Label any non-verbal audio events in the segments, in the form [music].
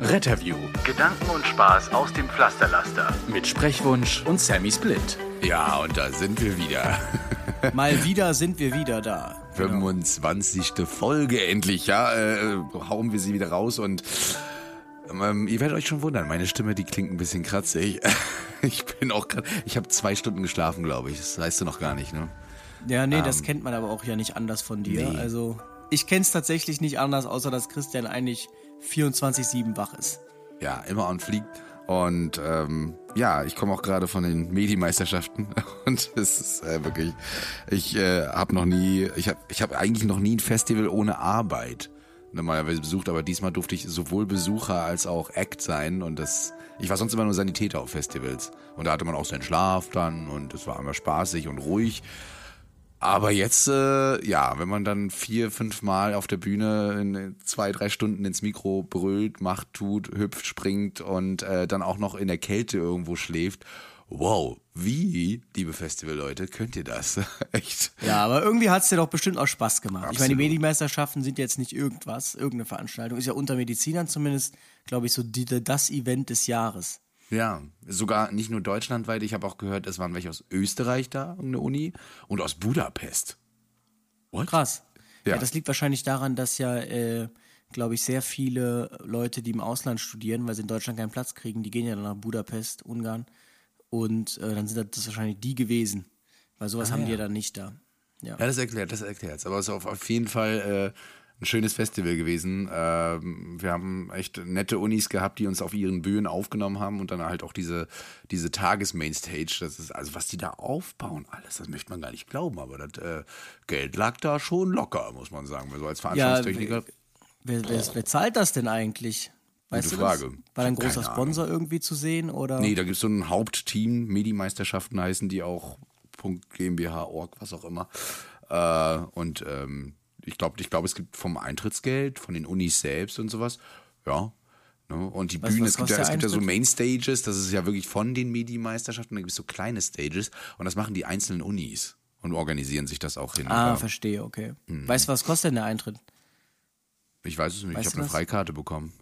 Retterview Gedanken und Spaß aus dem Pflasterlaster. mit Sprechwunsch und Sammy Split. Ja, und da sind wir wieder. [laughs] Mal wieder sind wir wieder da. 25. Folge endlich, ja. Äh, hauen wir sie wieder raus und ähm, ihr werdet euch schon wundern, meine Stimme, die klingt ein bisschen kratzig. [laughs] Ich bin auch gerade, ich habe zwei Stunden geschlafen, glaube ich. Das weißt du noch gar nicht, ne? Ja, nee, das kennt man aber auch ja nicht anders von dir. Ähm, nee. Also, ich kenn's tatsächlich nicht anders, außer dass Christian eigentlich 24-7 wach ist. Ja, immer on fleek. Und ähm, ja, ich komme auch gerade von den Medienmeisterschaften [laughs] und es ist äh, wirklich, ich äh, habe noch nie, ich habe ich hab eigentlich noch nie ein Festival ohne Arbeit normalerweise besucht, aber diesmal durfte ich sowohl Besucher als auch Act sein und das, ich war sonst immer nur Sanitäter auf Festivals und da hatte man auch seinen Schlaf dann und es war immer spaßig und ruhig. Aber jetzt, äh, ja, wenn man dann vier, fünf Mal auf der Bühne in zwei, drei Stunden ins Mikro brüllt, macht, tut, hüpft, springt und äh, dann auch noch in der Kälte irgendwo schläft, wow, wie, liebe Festivalleute, könnt ihr das? [laughs] Echt? Ja, aber irgendwie hat's dir doch bestimmt auch Spaß gemacht. Ich meine, die Absolut. Medienmeisterschaften sind jetzt nicht irgendwas, irgendeine Veranstaltung. Ist ja unter Medizinern zumindest, glaube ich, so die, das Event des Jahres. Ja, sogar nicht nur deutschlandweit, ich habe auch gehört, es waren welche aus Österreich da, eine Uni, und aus Budapest. What? Krass. Ja. Ja. das liegt wahrscheinlich daran, dass ja, äh, glaube ich, sehr viele Leute, die im Ausland studieren, weil sie in Deutschland keinen Platz kriegen, die gehen ja dann nach Budapest, Ungarn. Und äh, dann sind das wahrscheinlich die gewesen. Weil sowas haben die ja dann nicht da. Ja. Ja, das erklärt, das erklärt Aber es ist auf, auf jeden Fall äh, ein schönes Festival gewesen. Ähm, wir haben echt nette Unis gehabt, die uns auf ihren Bühnen aufgenommen haben und dann halt auch diese, diese Tages-Mainstage. Das ist, also was die da aufbauen, alles, das möchte man gar nicht glauben, aber das äh, Geld lag da schon locker, muss man sagen. So als Ja, Veranstaltungstechniker. wer, wer, wer zahlt das denn eigentlich? Weißt Gute du das? Frage. War da ein großer Sponsor irgendwie zu sehen? Oder? Nee, da gibt es so ein Hauptteam, Medi-Meisterschaften heißen die auch, Punkt GmbH, Org, was auch immer. Äh, und ähm, ich glaube, ich glaub, es gibt vom Eintrittsgeld, von den Unis selbst und sowas. Ja. Ne? Und die Was- Bühne, was es gibt, ja, es gibt ja so? Mainstages, das ist ja wirklich von den Medi-Meisterschaften, da gibt es so kleine Stages und das machen die einzelnen Unis und organisieren sich das auch hin. Ah, verstehe, okay. Mhm. Weißt du, was kostet denn der Eintritt? Ich weiß es nicht, Weißt ich habe eine? Freikarte bekommen.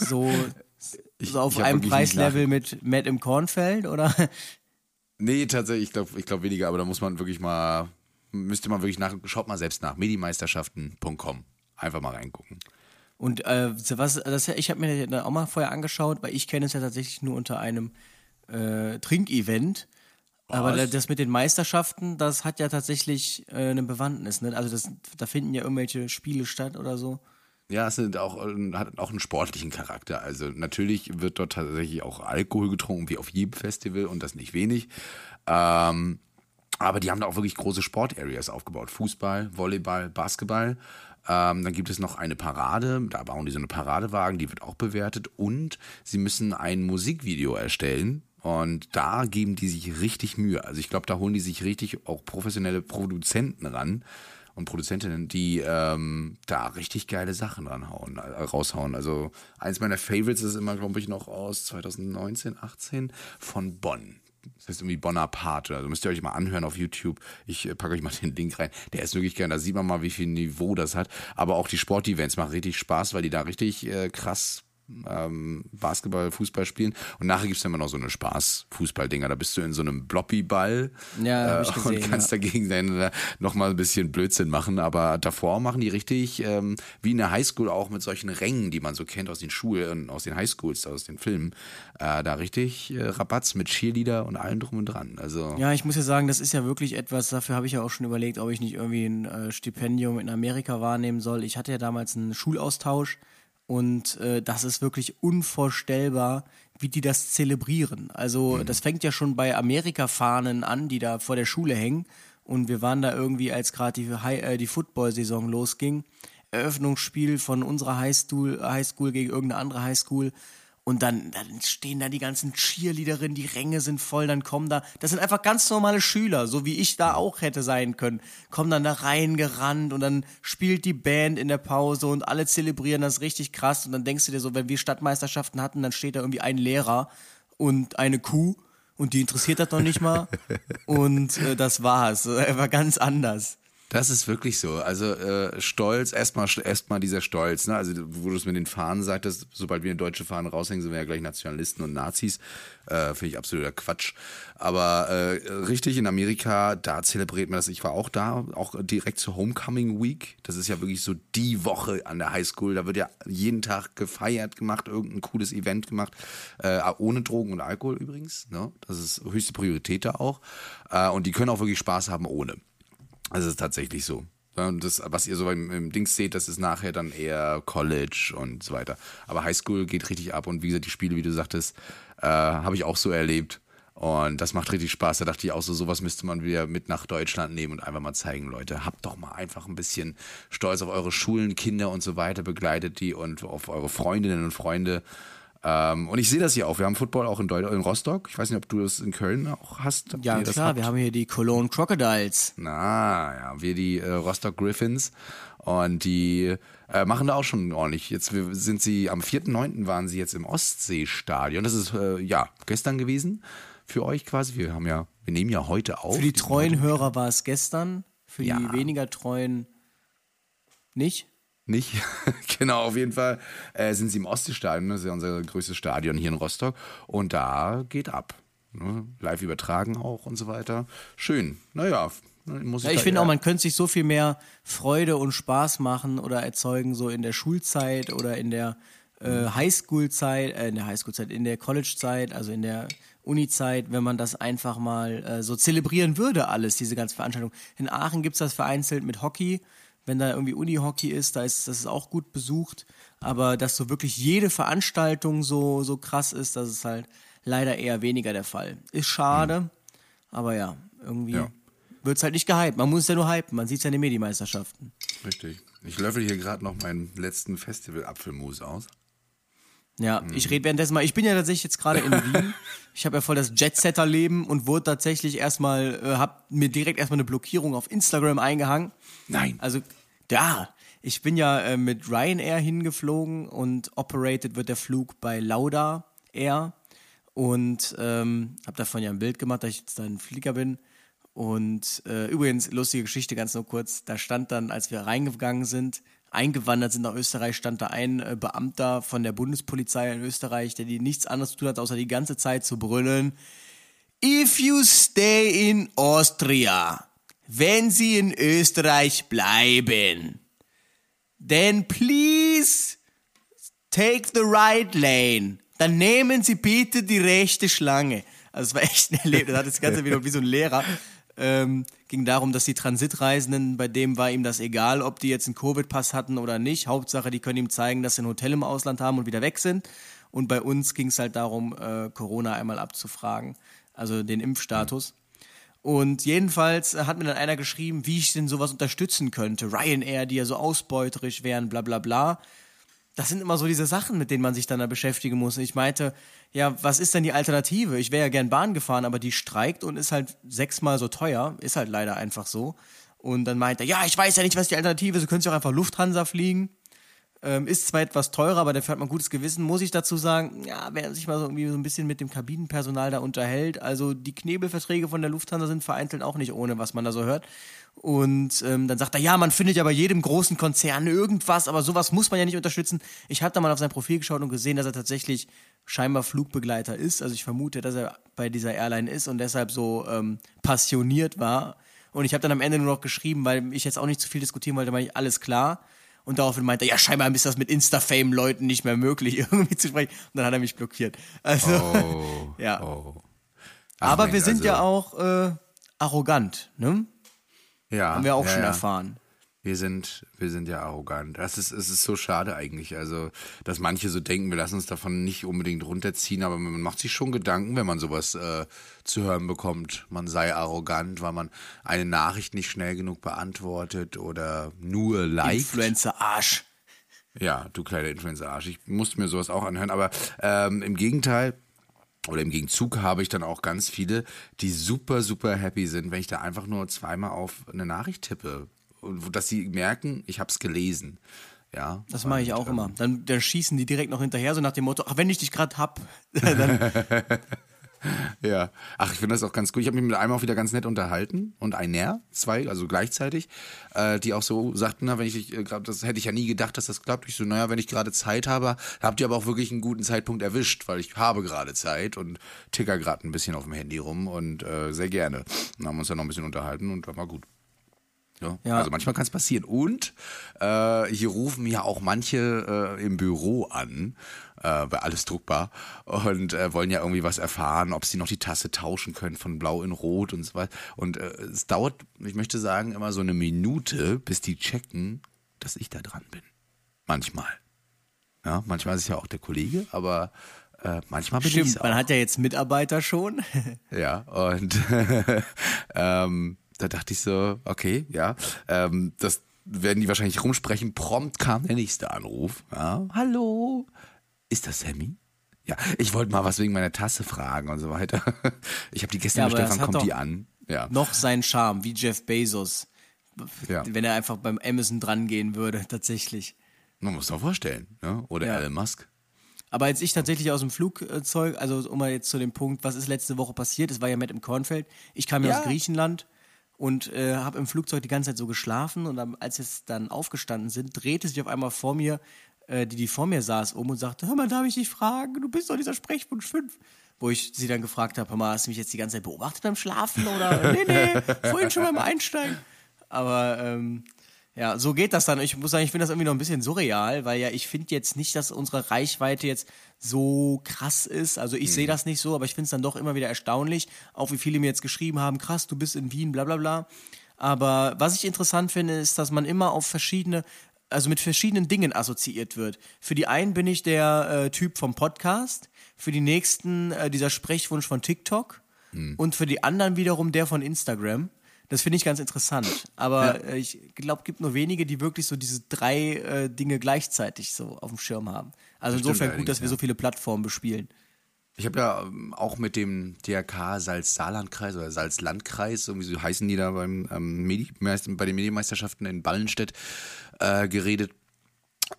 So, [laughs] Ich- so auf ich einem Preislevel mit Matt im Kornfeld, oder? Nee, tatsächlich, ich glaube ich glaub weniger, aber da muss man wirklich mal, müsste man wirklich nach, schaut mal selbst nach, medimeisterschaften.com. Einfach mal reingucken. Und äh, was, das, ich habe mir das auch mal vorher angeschaut, weil ich kenne es ja tatsächlich nur unter einem äh, Trinkevent. Aber da- das mit den Meisterschaften, das hat ja tatsächlich äh, eine Bewandtnis. Ne? Also das, da finden ja irgendwelche Spiele statt oder so. Ja, es sind auch, äh, hat auch einen sportlichen Charakter. Also natürlich wird dort tatsächlich auch Alkohol getrunken, wie auf jedem Festival und das nicht wenig. Ähm, aber die haben da auch wirklich große Sportareas aufgebaut. Fußball, Volleyball, Basketball. Ähm, dann gibt es noch eine Parade, da bauen die so eine Paradewagen, die wird auch bewertet. Und sie müssen ein Musikvideo erstellen. Und da geben die sich richtig Mühe. Also ich glaube, da holen die sich richtig auch professionelle Produzenten ran und Produzentinnen, die ähm, da richtig geile Sachen ranhauen, äh, raushauen. Also eins meiner Favorites ist immer, glaube ich, noch aus 2019, 18 von Bonn. Das heißt irgendwie Bonaparte. Also müsst ihr euch mal anhören auf YouTube. Ich äh, packe euch mal [laughs] den Link rein. Der ist wirklich geil. Da sieht man mal, wie viel Niveau das hat. Aber auch die Sportevents machen richtig Spaß, weil die da richtig äh, krass ähm, Basketball, Fußball spielen. Und nachher gibt's dann immer noch so eine Spaß-Fußball-Dinger. Da bist du in so einem Bloppy-Ball Ja, äh, gesehen, und kannst ja. dagegen dann äh, nochmal ein bisschen Blödsinn machen. Aber davor machen die richtig, ähm, wie in der Highschool auch mit solchen Rängen, die man so kennt aus den Schulen, aus den Highschools, aus den Filmen, äh, da richtig äh, Rabatz mit Cheerleader und allem drum und dran. Also Ja, ich muss ja sagen, das ist ja wirklich etwas, dafür habe ich ja auch schon überlegt, ob ich nicht irgendwie ein äh, Stipendium in Amerika wahrnehmen soll. Ich hatte ja damals einen Schulaustausch und äh, das ist wirklich unvorstellbar, wie die das zelebrieren. Also das fängt ja schon bei Amerika-Fahnen an, die da vor der Schule hängen. Und wir waren da irgendwie, als gerade die, äh, die Football-Saison losging. Eröffnungsspiel von unserer Highschool, Highschool gegen irgendeine andere Highschool. Und dann, dann stehen da die ganzen Cheerleaderinnen, die Ränge sind voll, dann kommen da, das sind einfach ganz normale Schüler, so wie ich da auch hätte sein können, kommen dann da reingerannt und dann spielt die Band in der Pause und alle zelebrieren das richtig krass. Und dann denkst du dir so, wenn wir Stadtmeisterschaften hatten, dann steht da irgendwie ein Lehrer und eine Kuh und die interessiert das noch nicht mal. [laughs] Und äh, das war's, er [laughs] war ganz anders. Das ist wirklich so. Also äh, Stolz, erstmal erstmal dieser Stolz, ne? Also wo du es mit den Fahnen sagtest, sobald wir eine deutsche Fahne raushängen, sind wir ja gleich Nationalisten und Nazis. Äh, Finde ich absoluter Quatsch. Aber äh, richtig in Amerika, da zelebriert man das. Ich war auch da, auch direkt zur Homecoming Week. Das ist ja wirklich so die Woche an der Highschool. Da wird ja jeden Tag gefeiert gemacht, irgendein cooles Event gemacht. Äh, ohne Drogen und Alkohol übrigens. Ne? Das ist höchste Priorität da auch. Äh, und die können auch wirklich Spaß haben ohne. Also es ist tatsächlich so. Das, was ihr so im, im Dings seht, das ist nachher dann eher College und so weiter. Aber Highschool geht richtig ab und wie gesagt, die Spiele, wie du sagtest, äh, habe ich auch so erlebt. Und das macht richtig Spaß. Da dachte ich auch so, sowas müsste man wieder mit nach Deutschland nehmen und einfach mal zeigen, Leute, habt doch mal einfach ein bisschen Stolz auf eure Schulen, Kinder und so weiter, begleitet die und auf eure Freundinnen und Freunde. Ähm, und ich sehe das hier auch. Wir haben Football auch in, in Rostock. Ich weiß nicht, ob du das in Köln auch hast. Ja, klar. Wir haben hier die Cologne Crocodiles. Na, ja, wir die äh, Rostock Griffins. Und die äh, machen da auch schon ordentlich. Jetzt sind sie, am 4.9. waren sie jetzt im Ostseestadion. Das ist, äh, ja, gestern gewesen für euch quasi. Wir haben ja, wir nehmen ja heute auf. Für die treuen Hörer war es gestern. Für ja. die weniger treuen nicht nicht. [laughs] genau, auf jeden Fall äh, sind sie im Ostseestadion, das ist ja unser größtes Stadion hier in Rostock. Und da geht ab. Ne? Live übertragen auch und so weiter. Schön. Naja, muss ich. Ja, ich finde auch, man könnte sich so viel mehr Freude und Spaß machen oder erzeugen, so in der Schulzeit oder in der äh, Highschool-Zeit, äh, in der Highschool-Zeit, in der College-Zeit, also in der Uni-Zeit, wenn man das einfach mal äh, so zelebrieren würde, alles, diese ganze Veranstaltung. In Aachen gibt es das vereinzelt mit Hockey wenn da irgendwie Unihockey ist, da ist das ist auch gut besucht. Aber dass so wirklich jede Veranstaltung so, so krass ist, das ist halt leider eher weniger der Fall. Ist schade, mhm. aber ja, irgendwie ja. wird es halt nicht gehypt. Man muss es ja nur hypen, man sieht es ja in den Medimeisterschaften. Richtig. Ich löffel hier gerade noch meinen letzten Festival-Apfelmus aus. Ja, mhm. ich rede währenddessen mal. Ich bin ja tatsächlich jetzt gerade in Wien. [laughs] Ich habe ja voll das Jetsetter-Leben und wurde tatsächlich erstmal, äh, hab mir direkt erstmal eine Blockierung auf Instagram eingehangen. Nein. Also ja, ich bin ja äh, mit Ryanair hingeflogen und operated wird der Flug bei Lauda Air und ähm, habe davon ja ein Bild gemacht, dass ich jetzt da ein Flieger bin. Und äh, übrigens, lustige Geschichte, ganz nur kurz, da stand dann, als wir reingegangen sind, eingewandert sind nach Österreich, stand da ein äh, Beamter von der Bundespolizei in Österreich, der die nichts anderes zu tun hat, außer die ganze Zeit zu brüllen. If you stay in Austria, wenn Sie in Österreich bleiben, then please take the right lane. Dann nehmen Sie bitte die rechte Schlange. Also es war echt ein Erlebnis. Das hat das Ganze wieder wie so ein Lehrer. Ähm, ging darum, dass die Transitreisenden, bei dem war ihm das egal, ob die jetzt einen Covid-Pass hatten oder nicht. Hauptsache, die können ihm zeigen, dass sie ein Hotel im Ausland haben und wieder weg sind. Und bei uns ging es halt darum, äh, Corona einmal abzufragen, also den Impfstatus. Und jedenfalls hat mir dann einer geschrieben, wie ich denn sowas unterstützen könnte. Ryanair, die ja so ausbeuterisch wären, bla bla bla. Das sind immer so diese Sachen, mit denen man sich dann da beschäftigen muss. Und ich meinte, ja, was ist denn die Alternative? Ich wäre ja gern Bahn gefahren, aber die streikt und ist halt sechsmal so teuer. Ist halt leider einfach so. Und dann meinte er, ja, ich weiß ja nicht, was die Alternative ist. Du könntest ja auch einfach Lufthansa fliegen. Ähm, ist zwar etwas teurer, aber dafür hat man gutes Gewissen. Muss ich dazu sagen, ja, wer sich mal so irgendwie so ein bisschen mit dem Kabinenpersonal da unterhält, also die Knebelverträge von der Lufthansa sind vereinzelt auch nicht ohne, was man da so hört. Und ähm, dann sagt er, ja, man findet ja bei jedem großen Konzern irgendwas, aber sowas muss man ja nicht unterstützen. Ich habe da mal auf sein Profil geschaut und gesehen, dass er tatsächlich scheinbar Flugbegleiter ist. Also ich vermute, dass er bei dieser Airline ist und deshalb so ähm, passioniert war. Und ich habe dann am Ende nur noch geschrieben, weil ich jetzt auch nicht zu viel diskutieren wollte, meine ich, alles klar. Und daraufhin meinte er, ja, scheinbar ist das mit Insta-Fame-Leuten nicht mehr möglich, [laughs] irgendwie zu sprechen. Und dann hat er mich blockiert. Also, oh, [laughs] ja. Oh. Aber Mensch, wir sind also, ja auch äh, arrogant, ne? Ja. Haben wir auch ja, schon ja. erfahren. Wir sind, wir sind ja arrogant. Das ist, es ist so schade eigentlich. Also, dass manche so denken, wir lassen uns davon nicht unbedingt runterziehen, aber man macht sich schon Gedanken, wenn man sowas äh, zu hören bekommt. Man sei arrogant, weil man eine Nachricht nicht schnell genug beantwortet oder nur liked. Influencer-Arsch. Ja, du kleiner Influencer-Arsch. Ich musste mir sowas auch anhören, aber ähm, im Gegenteil, oder im Gegenzug habe ich dann auch ganz viele, die super, super happy sind, wenn ich da einfach nur zweimal auf eine Nachricht tippe. Und dass sie merken, ich habe es gelesen. Ja, Das mache ich auch ähm, immer. Dann, dann schießen die direkt noch hinterher, so nach dem Motto, ach, wenn ich dich gerade hab, [laughs] dann [laughs] Ja, ach, ich finde das auch ganz gut. Ich habe mich mit einem auch wieder ganz nett unterhalten und einer, zwei, also gleichzeitig, äh, die auch so sagten, na, wenn ich äh, das hätte ich ja nie gedacht, dass das klappt. Ich so, naja, wenn ich gerade Zeit habe, habt ihr aber auch wirklich einen guten Zeitpunkt erwischt, weil ich habe gerade Zeit und ticker gerade ein bisschen auf dem Handy rum und äh, sehr gerne. Dann haben wir uns dann noch ein bisschen unterhalten und war gut. Ja, Ja. Also manchmal kann es passieren. Und äh, hier rufen ja auch manche äh, im Büro an, äh, bei alles druckbar, und äh, wollen ja irgendwie was erfahren, ob sie noch die Tasse tauschen können von blau in rot und so weiter. Und äh, es dauert, ich möchte sagen, immer so eine Minute, bis die checken, dass ich da dran bin. Manchmal. Ja, manchmal ist es ja auch der Kollege, aber äh, manchmal bin ich stimmt, man hat ja jetzt Mitarbeiter schon. ja, und [laughs] ähm, da dachte ich so, okay, ja, ähm, das werden die wahrscheinlich rumsprechen. Prompt kam der nächste Anruf. Ja, hallo, ist das Sammy? Ja, ich wollte mal was wegen meiner Tasse fragen und so weiter. [laughs] Ich habe die gestern Ja, hat kommt die an? Ja, noch seinen Charme, wie Jeff Bezos. ja. Wenn er einfach beim Amazon dran gehen würde, tatsächlich. man muss doch vorstellen. Ne? Oder Ja. Elon Musk. Aber als ich tatsächlich aus dem Flugzeug, also um mal jetzt zu dem Punkt, was ist letzte Woche passiert, es war ja Matt im Kornfeld, ich kam ja, Ja. aus Griechenland und äh, habe im Flugzeug die ganze Zeit so geschlafen und dann, als wir dann aufgestanden sind, drehte sich auf einmal vor mir, äh, die, die vor mir saß, um und sagte, hör mal, darf ich dich fragen, du bist doch dieser Sprechwunsch 5. Wo ich sie dann gefragt habe, hör mal, hast du mich jetzt die ganze Zeit beobachtet beim Schlafen oder, [laughs] nee, nee, vorhin schon beim Einsteigen. Aber ähm, ja, so geht das dann. Ich muss sagen, ich finde das irgendwie noch ein bisschen surreal, weil ja, ich finde jetzt nicht, dass unsere Reichweite jetzt so krass ist. Also ich sehe das nicht so, aber ich finde es dann doch immer wieder erstaunlich, auch wie viele mir jetzt geschrieben haben, krass, du bist in Wien, bla bla bla. Aber was ich interessant finde, ist, dass man immer auf verschiedene, also mit verschiedenen Dingen assoziiert wird. Für die einen bin ich der äh, Typ vom Podcast, für die nächsten äh, dieser Sprechwunsch von TikTok und für die anderen wiederum der von Instagram. Das finde ich ganz interessant. Aber äh, ich glaube, es gibt nur wenige, die wirklich so diese drei äh, Dinge gleichzeitig so auf dem Schirm haben. Also Das insofern gut, dass wir ja. so viele Plattformen bespielen. Ich habe ja ähm, auch mit dem DRK Salz-Saarland-Kreis oder Salzlandkreis, irgendwie so heißen die da beim, ähm, Medi bei den Medienmeisterschaften in Ballenstedt äh, geredet,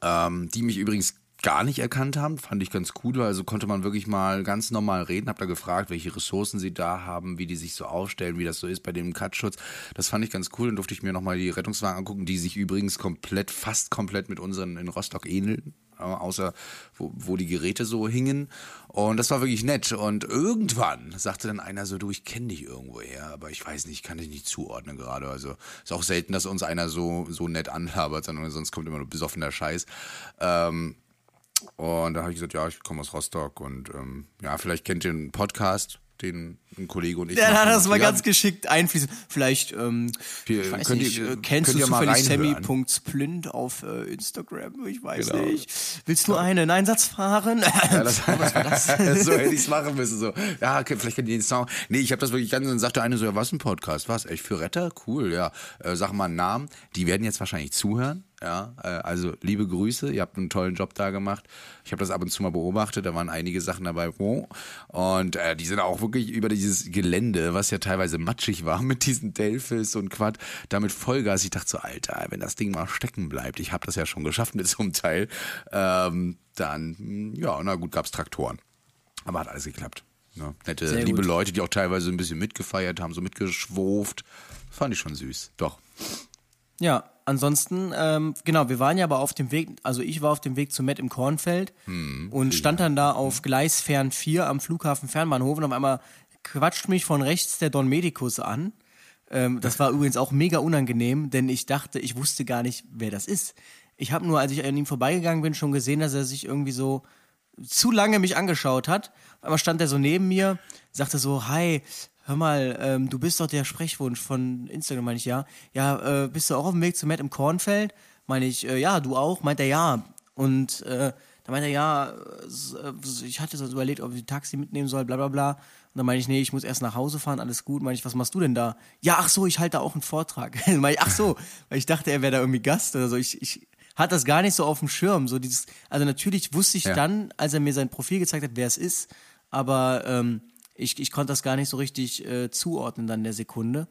ähm, die mich übrigens gar nicht erkannt haben, fand ich ganz cool, also konnte man wirklich mal ganz normal reden, hab da gefragt, welche Ressourcen sie da haben, wie die sich so aufstellen, wie das so ist bei dem Cutschutz. Das fand ich ganz cool, dann durfte ich mir nochmal die Rettungswagen angucken, die sich übrigens komplett, fast komplett mit unseren in Rostock ähneln, äh, außer wo, wo die Geräte so hingen. Und das war wirklich nett. Und irgendwann sagte dann einer so, du, ich kenne dich irgendwo her, aber ich weiß nicht, ich kann dich nicht zuordnen gerade. Also ist auch selten, dass uns einer so, so nett anlabert, sondern sonst kommt immer nur besoffener Scheiß. Ähm, und da habe ich gesagt, ja, ich komme aus Rostock und ähm, ja, vielleicht kennt ihr einen Podcast, den ein Kollege und ich Der hat das mal Ja, ganz geschickt einfließen. Vielleicht, ähm, ich weiß nicht, ihr- äh, kennst du zufällig? Sammy.splint auf äh, Instagram? Ich weiß Genau. nicht. Willst du einen Einsatz fahren? Ja, [laughs] das, Was war das? [laughs] so hätte ich es machen müssen. So. Ja, okay, vielleicht kennt ihr den Song. Nee, ich habe das wirklich ganz, dann sagte eine so, ja, was ein Podcast? Was? Echt für Retter? Cool, ja. Äh, sag mal einen Namen. Die werden jetzt wahrscheinlich zuhören. Ja, äh, also liebe Grüße, ihr habt einen tollen Job da gemacht. Ich habe das ab und zu mal beobachtet, da waren einige Sachen dabei. Und äh, die sind auch wirklich über dieses Gelände, was ja teilweise matschig war, [laughs] mit diesen Delphis und Quad, damit Vollgas. Ich dachte so, Alter, wenn das Ding mal stecken bleibt, ich habe das ja schon geschafft mit so einem Teil, ähm, dann, mh, ja, na gut, gab's Traktoren. Aber hat alles geklappt. Ne? Nette, Sehr liebe gut. Leute, die auch teilweise ein bisschen mitgefeiert haben, so mitgeschwurft. Fand ich schon süß. Doch. Ja, ansonsten, ähm, genau, wir waren ja aber auf dem Weg, also ich war auf dem Weg zu Matt im Kornfeld Hm, und stand dann da auf Gleis Fern 4 am Flughafen Fernbahnhof und auf einmal quatscht mich von rechts der Don Medicus an. Ähm, das war übrigens auch mega unangenehm, denn ich dachte, ich wusste gar nicht, wer das ist. Ich habe nur, als ich an ihm vorbeigegangen bin, schon gesehen, dass er sich irgendwie so zu lange mich angeschaut hat. Auf einmal stand er so neben mir, sagte so, hi, hör mal, ähm, du bist doch der Sprechwunsch von Instagram, meine ich, ja. Ja, äh, bist du auch auf dem Weg zu Matt im Kornfeld? Meine ich, äh, ja, du auch? Meint er, ja. Und äh, da meinte er, ja, äh, ich hatte so überlegt, ob ich ein Taxi mitnehmen soll, bla bla bla. Und dann meine ich, nee, ich muss erst nach Hause fahren, alles gut. Meine ich, was machst du denn da? Ja, ach so, ich halte da auch einen Vortrag. [laughs] meine ich, ach so, weil ich dachte, er wäre da irgendwie Gast oder so. Ich, ich hatte das gar nicht so auf dem Schirm. So dieses, also natürlich wusste ich Ja. dann, als er mir sein Profil gezeigt hat, wer es ist, aber ähm, ich, ich konnte das gar nicht so richtig äh, zuordnen dann der Sekunde.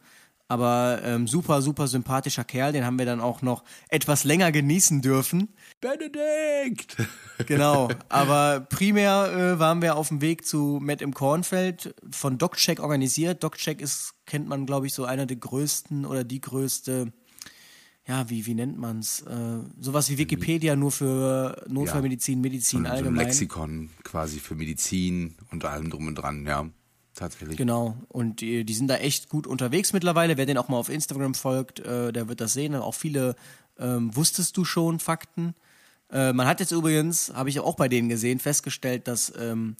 Aber ähm, super, super sympathischer Kerl, den haben wir dann auch noch etwas länger genießen dürfen. Benedikt! [laughs] Genau, aber primär äh, waren wir auf dem Weg zu Matt im Kornfeld, von DocCheck organisiert. DocCheck ist, kennt man, glaube ich, so einer der größten oder die größte, ja, wie, wie nennt man's? Äh, sowas wie Wikipedia, nur für Notfallmedizin, Medizin So ein allgemein. Lexikon quasi für Medizin und allem drum und dran, ja. Tatsächlich. Genau, und die, die sind da echt gut unterwegs mittlerweile. Wer den auch mal auf Instagram folgt, äh, der wird das sehen. Auch viele ähm, wusstest du schon Fakten. Äh, man hat jetzt übrigens, habe ich auch bei denen gesehen, festgestellt, dass ähm,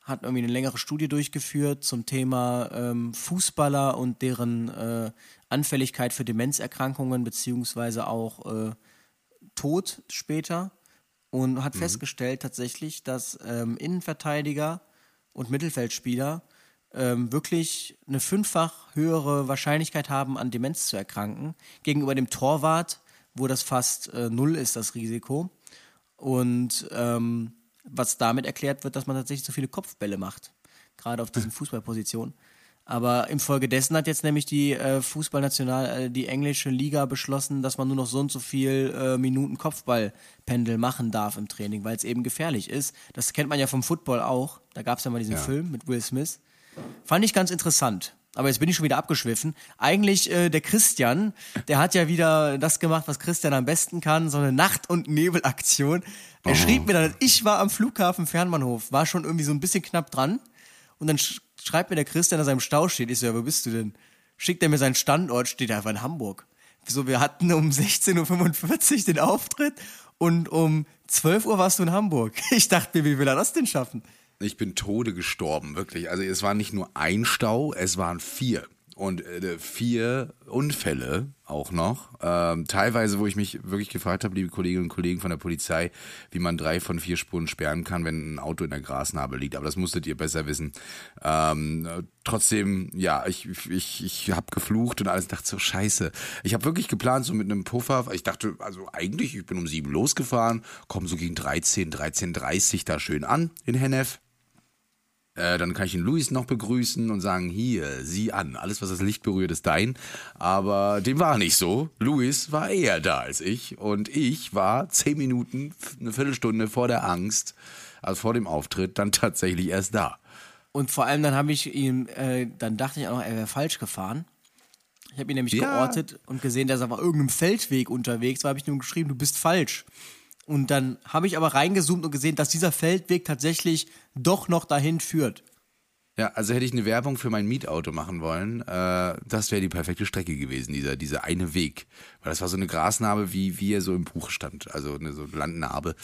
hat irgendwie eine längere Studie durchgeführt zum Thema ähm, Fußballer und deren äh, Anfälligkeit für Demenzerkrankungen beziehungsweise auch äh, Tod später und hat festgestellt tatsächlich, dass ähm, Innenverteidiger und Mittelfeldspieler ähm, wirklich eine fünffach höhere Wahrscheinlichkeit haben, an Demenz zu erkranken, gegenüber dem Torwart, wo das fast äh, null ist, das Risiko. Und ähm, was damit erklärt wird, dass man tatsächlich so viele Kopfbälle macht, gerade auf diesen [laughs] Fußballpositionen. Aber infolgedessen hat jetzt nämlich die äh, Fußballnational, äh, die englische Liga beschlossen, dass man nur noch so und so viel äh, Minuten Kopfballpendel machen darf im Training, weil es eben gefährlich ist. Das kennt man ja vom Football auch. Da gab es ja mal diesen Ja. Film mit Will Smith. Fand ich ganz interessant. Aber jetzt bin ich schon wieder abgeschwiffen. Eigentlich äh, der Christian, der hat ja wieder das gemacht, was Christian am besten kann, so eine Nacht- und Nebelaktion. Er schrieb mir dann, ich war am Flughafen Fernbahnhof, war schon irgendwie so ein bisschen knapp dran. Und dann sch schreibt mir der Christian, dass er im Stau steht. Ich so, ja, wo bist du denn? Schickt er mir seinen Standort, steht einfach in Hamburg. So, wir hatten um 16.45 Uhr den Auftritt und um 12 Uhr warst du in Hamburg. [laughs] Ich dachte mir, wie will er das denn schaffen? Ich bin Tode gestorben, wirklich. Also es war nicht nur ein Stau, es waren vier. Und äh, vier Unfälle auch noch. Ähm, teilweise, wo ich mich wirklich gefragt habe, liebe Kolleginnen und Kollegen von der Polizei, wie man drei von vier Spuren sperren kann, wenn ein Auto in der Grasnarbe liegt. Aber das musstet ihr besser wissen. Ähm, äh, trotzdem, ja, ich, ich, ich habe geflucht und alles dachte so, scheiße. Ich habe wirklich geplant, so mit einem Puffer. Ich dachte, also eigentlich, ich bin um sieben losgefahren, komme so gegen 13, 13.30 da schön an in Hennef. Äh, dann kann ich den Luis noch begrüßen und sagen, hier, sieh an, alles, was das Licht berührt, ist dein. Aber dem war nicht so. Luis war eher da als ich. Und ich war zehn Minuten, eine Viertelstunde vor der Angst, also vor dem Auftritt, dann tatsächlich erst da. Und vor allem dann habe ich ihm, äh, dann dachte ich auch noch, er wäre falsch gefahren. Ich habe ihn nämlich Ja. geortet und gesehen, dass er auf irgendeinem Feldweg unterwegs war, habe ich nur geschrieben, du bist falsch. Und dann habe ich aber reingezoomt und gesehen, dass dieser Feldweg tatsächlich doch noch dahin führt. Ja, also hätte ich eine Werbung für mein Mietauto machen wollen, äh, das wäre die perfekte Strecke gewesen, dieser, dieser eine Weg. Weil das war so eine Grasnarbe, wie, wie er so im Buch stand. Also eine so Landnarbe.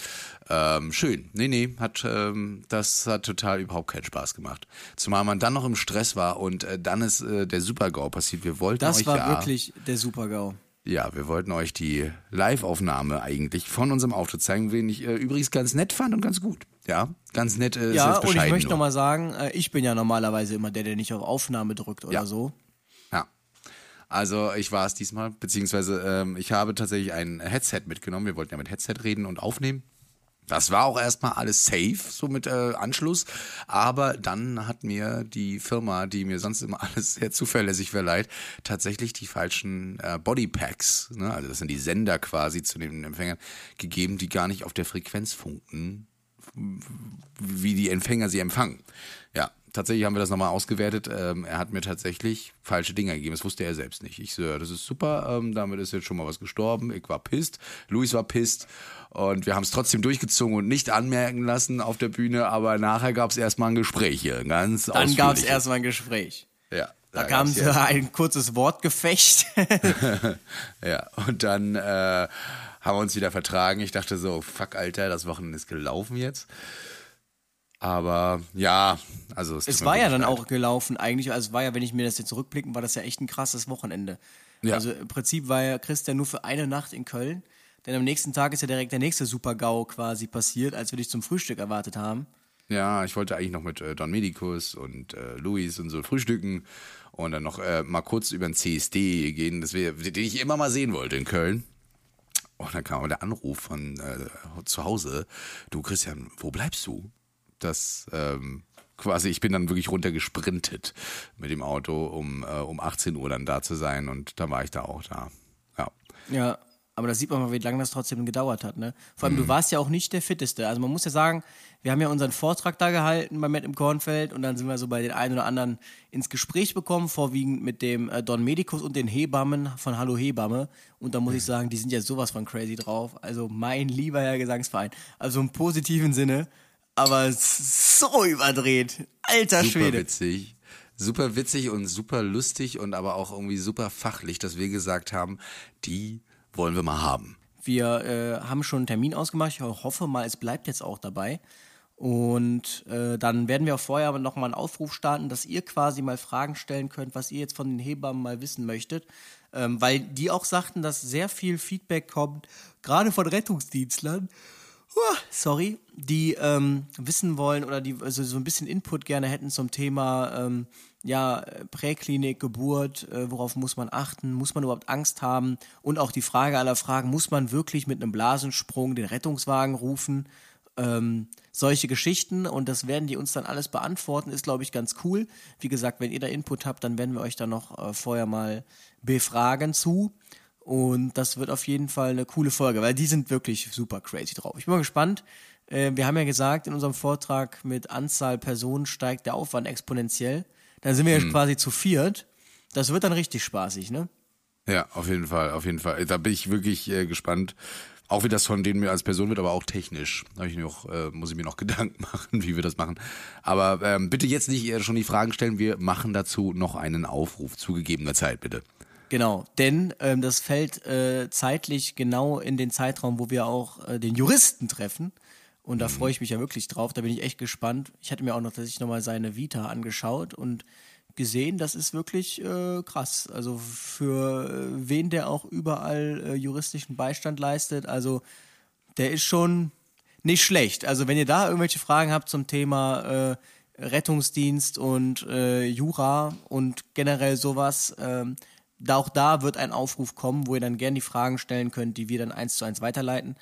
Ähm, schön. Nee, nee, hat, ähm, das hat total überhaupt keinen Spaß gemacht. Zumal man dann noch im Stress war und äh, dann ist äh, der Super-GAU passiert. Wir wollten Das euch war ja, wirklich der Super-GAU. Ja, wir wollten euch die Live-Aufnahme eigentlich von unserem Auftritt zeigen, den ich äh, übrigens ganz nett fand und ganz gut. Ja, ganz nett. Äh, Ja, und ich möchte nochmal sagen, äh, ich bin ja normalerweise immer der, der nicht auf Aufnahme drückt oder Ja. so. Ja. Also ich war es diesmal, beziehungsweise ähm, ich habe tatsächlich ein Headset mitgenommen. Wir wollten ja mit Headset reden und aufnehmen. Das war auch erstmal alles safe, so mit äh, Anschluss. Aber dann hat mir die Firma, die mir sonst immer [laughs] alles sehr zuverlässig verleiht, tatsächlich die falschen äh, Bodypacks, ne, also das sind die Sender quasi zu den Empfängern, gegeben, die gar nicht auf der Frequenz funken, wie die Empfänger sie empfangen. Ja, tatsächlich haben wir das nochmal ausgewertet. Ähm, er hat mir tatsächlich falsche Dinge gegeben. Das wusste er selbst nicht. Ich so, ja, das ist super. Ähm, damit ist jetzt schon mal was gestorben. Ich war pisst. Luis war pisst. Und wir haben es trotzdem durchgezogen und nicht anmerken lassen auf der Bühne. Aber nachher gab es erstmal ein Gespräch hier. Ganz Dann gab es erstmal ein Gespräch. Ja. Da kam gab's so [laughs] ein kurzes Wortgefecht. [laughs] Ja, und dann äh, haben wir uns wieder vertragen. Ich dachte so, fuck, Alter, das Wochenende ist gelaufen jetzt. Aber ja, also es, Es war ja dann auch gelaufen eigentlich, also es war ja, wenn ich mir das jetzt zurückblicken, war das ja echt ein krasses Wochenende. Ja. Also im Prinzip war ja Christian nur für eine Nacht in Köln, denn am nächsten Tag ist ja direkt der nächste Super-GAU quasi passiert, als wir dich zum Frühstück erwartet haben. Ja, ich wollte eigentlich noch mit äh, Don Medicus und äh, Luis und so frühstücken und dann noch äh, mal kurz über den CSD gehen, das wär, den ich immer mal sehen wollte in Köln. Und dann kam aber der Anruf von äh, zu Hause, du Christian, wo bleibst du? Das ähm, quasi, ich bin dann wirklich runtergesprintet mit dem Auto, um, äh, um 18 Uhr dann da zu sein und da war ich da auch da. Ja. Ja, aber da sieht man mal, wie lange das trotzdem gedauert hat. Ne? Vor allem, du warst ja auch nicht der Fitteste. Also man muss ja sagen, wir haben ja unseren Vortrag da gehalten bei Matt im Kornfeld und dann sind wir so bei den einen oder anderen ins Gespräch bekommen, vorwiegend mit dem äh, Don Medicus und den Hebammen von Hallo Hebamme. Und da muss ich sagen, die sind ja sowas von crazy drauf. Also mein lieber Herr Gesangsverein. Also im positiven Sinne, aber so überdreht. Alter super Schwede. witzig. Super witzig und super lustig und aber auch irgendwie super fachlich, dass wir gesagt haben, die wollen wir mal haben. Wir äh, haben schon einen Termin ausgemacht. Ich hoffe mal, es bleibt jetzt auch dabei. Und äh, dann werden wir auch vorher aber nochmal einen Aufruf starten, dass ihr quasi mal Fragen stellen könnt, was ihr jetzt von den Hebammen mal wissen möchtet. Ähm, weil die auch sagten, dass sehr viel Feedback kommt, gerade von Rettungsdienstlern, Sorry, die ähm, wissen wollen oder die also so ein bisschen Input gerne hätten zum Thema ähm, ja, Präklinik, Geburt, äh, worauf muss man achten, muss man überhaupt Angst haben und auch die Frage aller Fragen, muss man wirklich mit einem Blasensprung den Rettungswagen rufen? Ähm, solche Geschichten und das werden die uns dann alles beantworten, ist glaube ich ganz cool. Wie gesagt, wenn ihr da Input habt, dann werden wir euch da noch äh, vorher mal befragen zu. Und das wird auf jeden Fall eine coole Folge, weil die sind wirklich super crazy drauf. Ich bin mal gespannt. Äh, wir haben ja gesagt, in unserem Vortrag mit Anzahl Personen steigt der Aufwand exponentiell. Dann sind wir ja quasi zu viert. Das wird dann richtig spaßig, ne? Ja, auf jeden Fall, auf jeden Fall. Da bin ich wirklich äh, gespannt. Auch wie das von denen mir als Person wird, aber auch technisch. Da ich noch, äh, muss ich mir noch [laughs] Gedanken machen, wie wir das machen. Aber ähm, bitte jetzt nicht äh, schon die Fragen stellen. Wir machen dazu noch einen Aufruf zu gegebener Zeit, bitte. Genau, denn ähm, das fällt äh, zeitlich genau in den Zeitraum, wo wir auch äh, den Juristen treffen. Und da freue ich mich ja wirklich drauf. Da bin ich echt gespannt. Ich hatte mir auch noch tatsächlich nochmal seine Vita angeschaut und gesehen, das ist wirklich äh, krass. Also für äh, wen der auch überall äh, juristischen Beistand leistet. Also der ist schon nicht schlecht. Also wenn ihr da irgendwelche Fragen habt zum Thema äh, Rettungsdienst und Jura und generell sowas, ähm, auch da wird ein Aufruf kommen, wo ihr dann gerne die Fragen stellen könnt, die wir dann eins zu eins weiterleiten.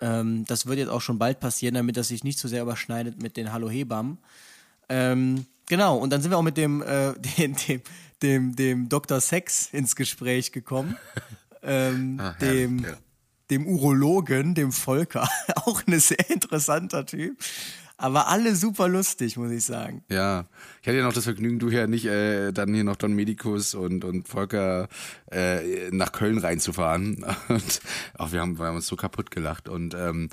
Ähm, das wird jetzt auch schon bald passieren, damit das sich nicht zu sehr überschneidet mit den Hallo Hebammen. Ähm, genau, und dann sind wir auch mit dem, äh, [laughs] dem, dem, dem, dem Dr. Sex ins Gespräch gekommen. [laughs] ähm, Ah, herrlich, dem, ja. dem Urologen, dem Volker. [laughs] auch ein sehr interessanter Typ. Aber alle super lustig, muss ich sagen. Ja, ich hatte ja noch das Vergnügen, du ja nicht äh, dann hier noch Don Medicus und, und Volker äh, nach Köln reinzufahren. [laughs] Und auch wir haben, wir haben uns so kaputt gelacht und ähm,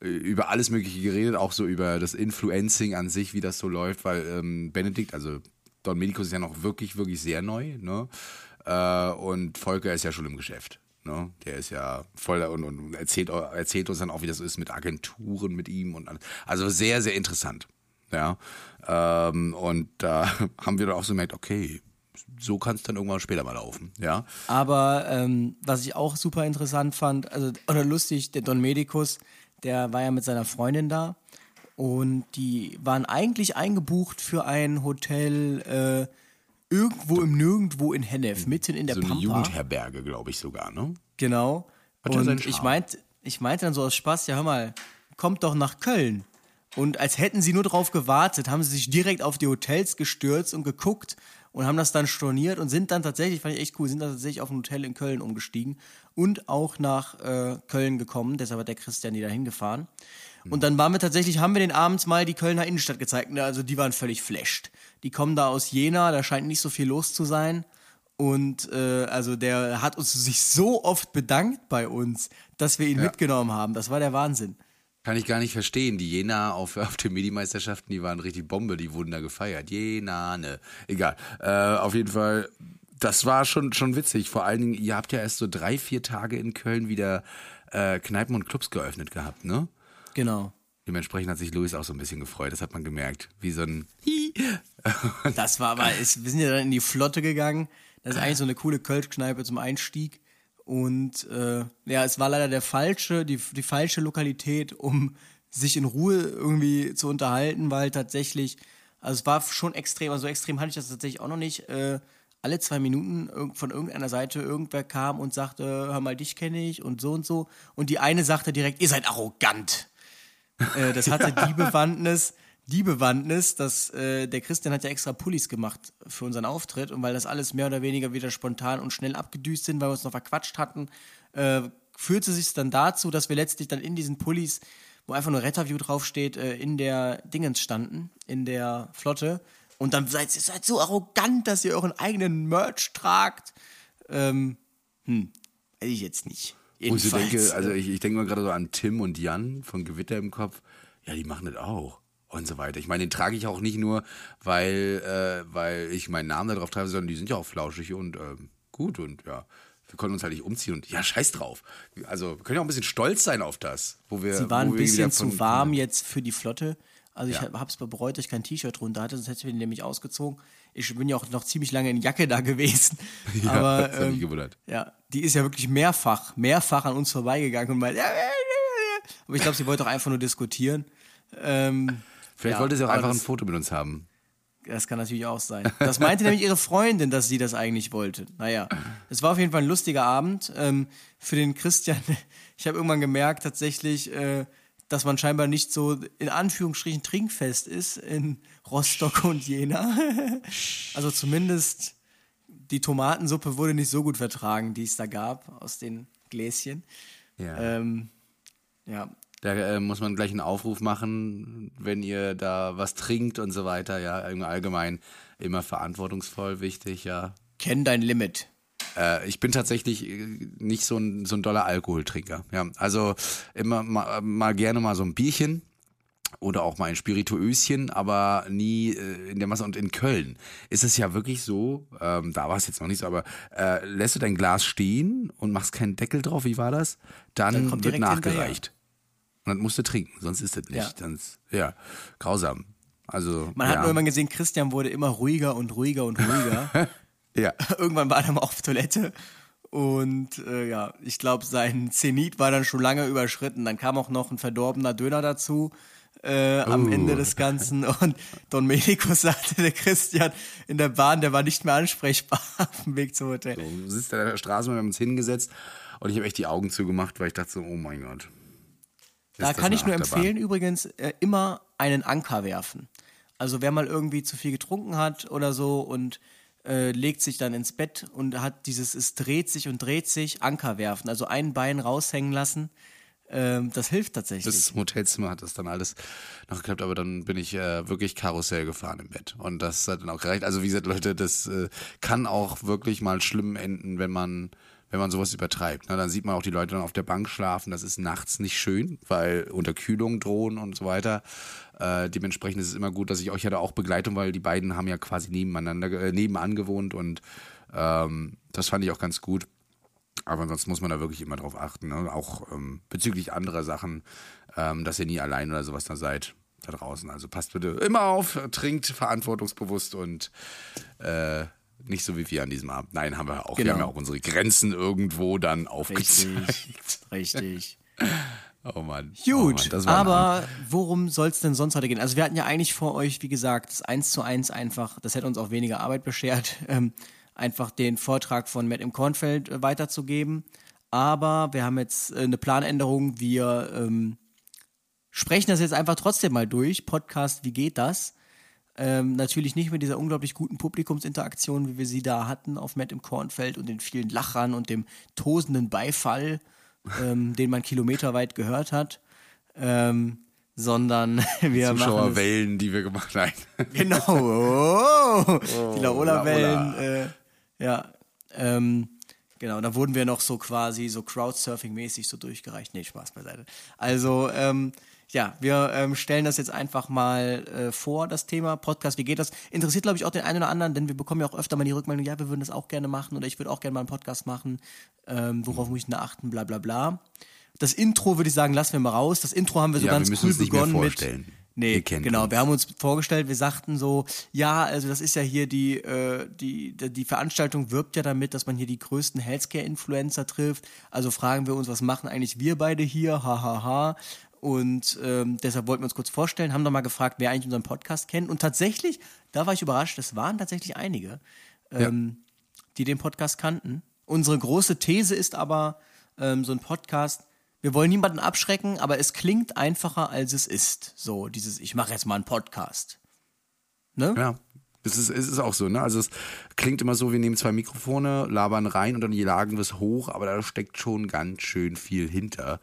über alles Mögliche geredet, auch so über das Influencing an sich, wie das so läuft, weil ähm, Benedikt, also Don Medicus ist ja noch wirklich, wirklich sehr neu, ne? Äh, und Volker ist ja schon im Geschäft. Ne? Der ist ja voll und, und erzählt, erzählt uns dann auch, wie das ist mit Agenturen, mit ihm und. Also sehr, sehr interessant. Ja. Ähm, und da [laughs] haben wir dann auch so gemerkt, okay, so kann es dann irgendwann später mal laufen. Ja. Aber ähm, was ich auch super interessant fand, also oder lustig, der Don Medicus, der war ja mit seiner Freundin da und die waren eigentlich eingebucht für ein Hotel äh, irgendwo im Nirgendwo in Hennef, mitten in der so eine Pampa. Jugendherberge, glaube ich sogar, ne? Genau. Hat ja Und ich meinte, ich meinte dann so aus Spaß, ja hör mal, kommt doch nach Köln. Und als hätten sie nur drauf gewartet, haben sie sich direkt auf die Hotels gestürzt und geguckt und haben das dann storniert und sind dann tatsächlich, fand ich echt cool, sind dann tatsächlich auf ein Hotel in Köln umgestiegen und auch nach äh, Köln gekommen. Deshalb hat der Christian die da hingefahren. Und dann waren wir tatsächlich, haben wir den abends mal die Kölner Innenstadt gezeigt. Ne, Also die waren völlig flasht. Die kommen da aus Jena, da scheint nicht so viel los zu sein. Und äh, also der hat uns sich so oft bedankt bei uns, dass wir ihn mitgenommen haben. Das war der Wahnsinn. Kann ich gar nicht verstehen. Die Jena auf, [laughs] auf den Medi-Meisterschaften, die waren richtig Bombe, die wurden da gefeiert. Jena, ne. Egal. Äh, auf jeden Fall, das war schon, schon witzig. Vor allen Dingen, ihr habt ja erst so drei, vier Tage in Köln wieder äh, Kneipen und Clubs geöffnet gehabt, ne? Genau. Dementsprechend hat sich Luis auch so ein bisschen gefreut. Das hat man gemerkt. Wie so ein Das war aber, es, wir sind ja dann in die Flotte gegangen. Das ist eigentlich so eine coole Kölschkneipe zum Einstieg. Und äh, ja, es war leider der falsche, die, die falsche Lokalität, um sich in Ruhe irgendwie zu unterhalten, weil tatsächlich, also es war schon extrem, also extrem hatte ich das tatsächlich auch noch nicht. Äh, alle zwei Minuten von irgendeiner Seite irgendwer kam und sagte, hör mal, dich kenne ich und so und so. Und die eine sagte direkt, ihr seid arrogant. Äh, das hatte [laughs] die Bewandtnis, die Bewandtnis, dass äh, der Christian hat ja extra Pullis gemacht für unseren Auftritt und weil das alles mehr oder weniger wieder spontan und schnell abgedüst sind, weil wir uns noch verquatscht hatten, äh, führte sich dann dazu, dass wir letztlich dann in diesen Pullis, wo einfach nur Retterview draufsteht, äh, in der Dingens standen, in der Flotte. Und dann seid ihr seid so arrogant, dass ihr euren eigenen Merch tragt. Ähm, hm, weiß ich jetzt nicht. Wo ich so Jedenfalls, denke, also ich, ich denke mal gerade so an Tim und Jan von Gewitter im Kopf. Ja, die machen das auch. Und so weiter. Ich meine, den trage ich auch nicht nur, weil, äh, weil ich meinen Namen da drauf trage, sondern die sind ja auch flauschig und ähm, gut und ja. Wir konnten uns halt nicht umziehen und ja, scheiß drauf. Also, wir können ja auch ein bisschen stolz sein auf das, wo wir. Sie waren wo ein bisschen von- zu warm jetzt für die Flotte. Also ich Ja. habe es bereut, dass ich kein T-Shirt drunter hatte, sonst hätte ich mir den nämlich ausgezogen. Ich bin ja auch noch ziemlich lange in Jacke da gewesen. [laughs] Ja, Aber das hat mich ähm, gewundert. ja, die ist ja wirklich mehrfach, mehrfach an uns vorbeigegangen und meinte, aber ich glaube, sie wollte auch einfach nur diskutieren. Ähm, Vielleicht ja, wollte sie auch einfach ein das- Foto mit uns haben. das kann natürlich auch sein. Das meinte nämlich ihre Freundin, dass sie das eigentlich wollte. Naja, es war auf jeden Fall ein lustiger Abend. Ähm, für den Christian, [laughs] ich habe irgendwann gemerkt tatsächlich, äh, dass man scheinbar nicht so in Anführungsstrichen trinkfest ist in Rostock und Jena. [laughs] also zumindest die Tomatensuppe wurde nicht so gut vertragen, die es da gab aus den Gläschen. Ja. Ähm, ja, Da äh, muss man gleich einen Aufruf machen, wenn ihr da was trinkt und so weiter. Ja, im allgemein immer verantwortungsvoll wichtig, ja. kenn dein Limit. Äh, ich bin tatsächlich äh, nicht so ein, so ein doller Alkoholtrinker. Ja, also immer mal, mal gerne mal so ein Bierchen oder auch mal ein Spirituöschen, aber nie äh, in der Masse. Und in Köln ist es ja wirklich so, ähm, da war es jetzt noch nicht so, aber äh, lässt du dein Glas stehen und machst keinen Deckel drauf, wie war das? Dann, Dann kommt wird nachgereicht. Und dann musst du trinken, sonst ist das nicht. Ja. Sonst, ja, grausam. Also, Man ja. hat nur irgendwann gesehen, Christian wurde immer ruhiger und ruhiger und ruhiger. [laughs] ja. [laughs] Irgendwann war er mal auf Toilette und äh, ja, ich glaube, sein Zenit war dann schon lange überschritten. Dann kam auch noch ein verdorbener Döner dazu äh, am Oh. Ende des [laughs] Ganzen und Don Medikus [laughs] sagte, der Christian in der Bahn, der war nicht mehr ansprechbar auf dem Weg zum Hotel. Du sitzt da an der Straße, wir haben uns hingesetzt und ich habe echt die Augen zugemacht, weil ich dachte so, oh mein Gott. Da kann ich nur Achterbahn? empfehlen, übrigens, äh, immer einen Anker werfen. Also wer mal irgendwie zu viel getrunken hat oder so und äh, legt sich dann ins Bett und hat dieses, es dreht sich und dreht sich, Anker werfen. Also ein Bein raushängen lassen. Ähm, das hilft tatsächlich. Das Hotelzimmer hat das dann alles noch geklappt, aber dann bin ich äh, wirklich Karussell gefahren im Bett. Und das hat dann auch gereicht. Also wie gesagt, Leute, das äh, kann auch wirklich mal schlimm enden, wenn man wenn man sowas übertreibt. Na, dann sieht man auch die Leute dann auf der Bank schlafen. Das ist nachts nicht schön, weil Unterkühlung drohen und so weiter. Äh, dementsprechend ist es immer gut, dass ich euch hatte auch Begleitung, weil die beiden haben ja quasi nebeneinander, äh, nebenan gewohnt und ähm, das fand ich auch ganz gut. Aber ansonsten muss man da wirklich immer drauf achten. Ne? Auch ähm, bezüglich anderer Sachen, ähm, dass ihr nie allein oder sowas da seid da draußen. Also passt bitte immer auf, trinkt verantwortungsbewusst und äh, nicht so wie wir an diesem Abend. Nein, haben wir auch. Wir Genau. haben ja auch unsere Grenzen irgendwo dann aufgezeigt. Richtig, richtig. [laughs] Oh Mann. Gut, oh Mann, aber worum soll es denn sonst heute gehen? Also wir hatten ja eigentlich vor euch, wie gesagt, das 1 zu 1 einfach, das hätte uns auch weniger Arbeit beschert, [laughs] ähm, einfach den Vortrag von Matt im Kornfeld äh, weiterzugeben. Aber wir haben jetzt äh, eine Planänderung. Wir ähm, sprechen das jetzt einfach trotzdem mal durch. Podcast, wie geht das? Ähm, natürlich nicht mit dieser unglaublich guten Publikumsinteraktion, wie wir sie da hatten auf Matt im Kornfeld und den vielen Lachern und dem tosenden Beifall, [laughs] ähm, den man kilometerweit gehört hat, ähm, sondern [laughs] wir machen Zuschauerwellen, die wir gemacht haben. [laughs] Genau, oh, die Laola. Laola-Wellen, äh, ja, ähm, genau, da wurden wir noch so quasi so Crowdsurfing-mäßig so durchgereicht. Nee, Spaß beiseite. Also, ähm, ja, wir ähm, stellen das jetzt einfach mal äh, vor, das Thema Podcast. Wie geht das? Interessiert, glaube ich, auch den einen oder anderen, denn wir bekommen ja auch öfter mal die Rückmeldung, ja, wir würden das auch gerne machen oder ich würde auch gerne mal einen Podcast machen. Ähm, worauf muss ich denn achten? Bla bla bla. Das Intro würde ich sagen, lassen wir mal raus. Das Intro haben wir so Ja, wir ganz müssen cool begonnen vorstellen. mit. Nee, genau. uns. Wir haben uns vorgestellt, wir sagten so, ja, also das ist ja hier die, äh, die, die Veranstaltung wirbt ja damit, dass man hier die größten Healthcare-Influencer trifft. Also fragen wir uns, was machen eigentlich wir beide hier? Ha, ha, ha. Und ähm, deshalb wollten wir uns kurz vorstellen, haben doch mal gefragt, wer eigentlich unseren Podcast kennt. Und tatsächlich, da war ich überrascht, es waren tatsächlich einige, ähm, die den Podcast kannten. Unsere große These ist aber, ähm, so ein Podcast, wir wollen niemanden abschrecken, aber es klingt einfacher, als es ist. So, dieses, ich mache jetzt mal einen Podcast. Ne? Ja. Es ist, es ist auch so, ne? Also es klingt immer so, wir nehmen zwei Mikrofone, labern rein und dann jagen wir es hoch, aber da steckt schon ganz schön viel hinter.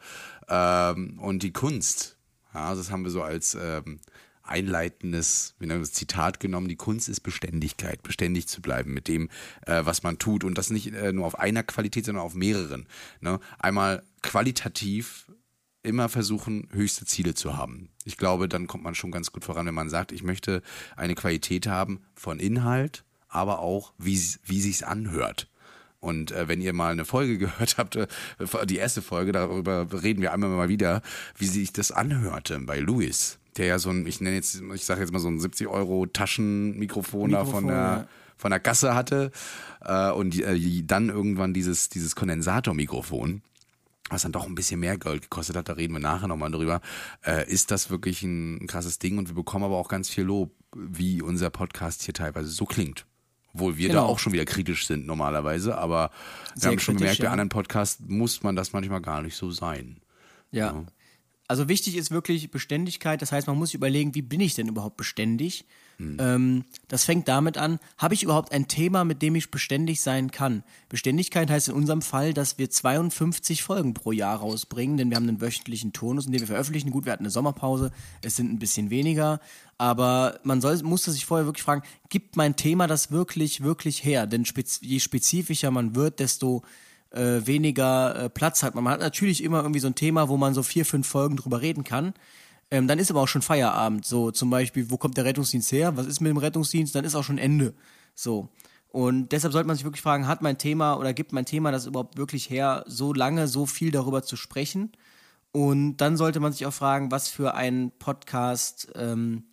Ähm, und die Kunst, ja, das haben wir so als ähm, einleitendes wir das, Zitat genommen, die Kunst ist Beständigkeit, beständig zu bleiben mit dem, äh, was man tut. Und das nicht äh, nur auf einer Qualität, sondern auf mehreren. Ne? Einmal qualitativ immer versuchen, höchste Ziele zu haben. Ich glaube, dann kommt man schon ganz gut voran, wenn man sagt, ich möchte eine Qualität haben von Inhalt, aber auch, wie, wie sich's anhört. Und äh, wenn ihr mal eine Folge [laughs] gehört habt, äh, die erste Folge, darüber reden wir einmal mal wieder, wie sich das anhörte bei Louis, der ja so ein, ich nenne jetzt, ich sage jetzt mal so ein 70 Euro Taschenmikrofon da von der ja. von der Gasse hatte äh, und äh, dann irgendwann dieses dieses Kondensatormikrofon was dann doch ein bisschen mehr Geld gekostet hat, da reden wir nachher nochmal drüber, äh, ist das wirklich ein krasses Ding und wir bekommen aber auch ganz viel Lob, wie unser Podcast hier teilweise so klingt. Obwohl wir da Genau. auch schon wieder kritisch sind normalerweise, aber wir Sehr haben schon kritisch, gemerkt, bei ja. anderen Podcasts muss man das manchmal gar nicht so sein. Ja. Also wichtig ist wirklich Beständigkeit. Das heißt, man muss sich überlegen, wie bin ich denn überhaupt beständig? Ähm, das fängt damit an, habe ich überhaupt ein Thema, mit dem ich beständig sein kann? Beständigkeit heißt in unserem Fall, dass wir 52 Folgen pro Jahr rausbringen, denn wir haben einen wöchentlichen Turnus, in dem wir veröffentlichen. Gut, wir hatten eine Sommerpause, es sind ein bisschen weniger, aber man soll, musste sich vorher wirklich fragen, gibt mein Thema das wirklich, wirklich her? Denn spez je spezifischer man wird, desto äh, weniger äh, Platz hat man. Man hat natürlich immer irgendwie so ein Thema, wo man so vier, fünf Folgen drüber reden kann. Ähm, dann ist aber auch schon Feierabend. So zum Beispiel, wo kommt der Rettungsdienst her? Was ist mit dem Rettungsdienst? Dann ist auch schon Ende. So. Und deshalb sollte man sich wirklich fragen, hat mein Thema oder gibt mein Thema das überhaupt wirklich her, so lange, so viel darüber zu sprechen? Und dann sollte man sich auch fragen, was für ein Podcast ähm,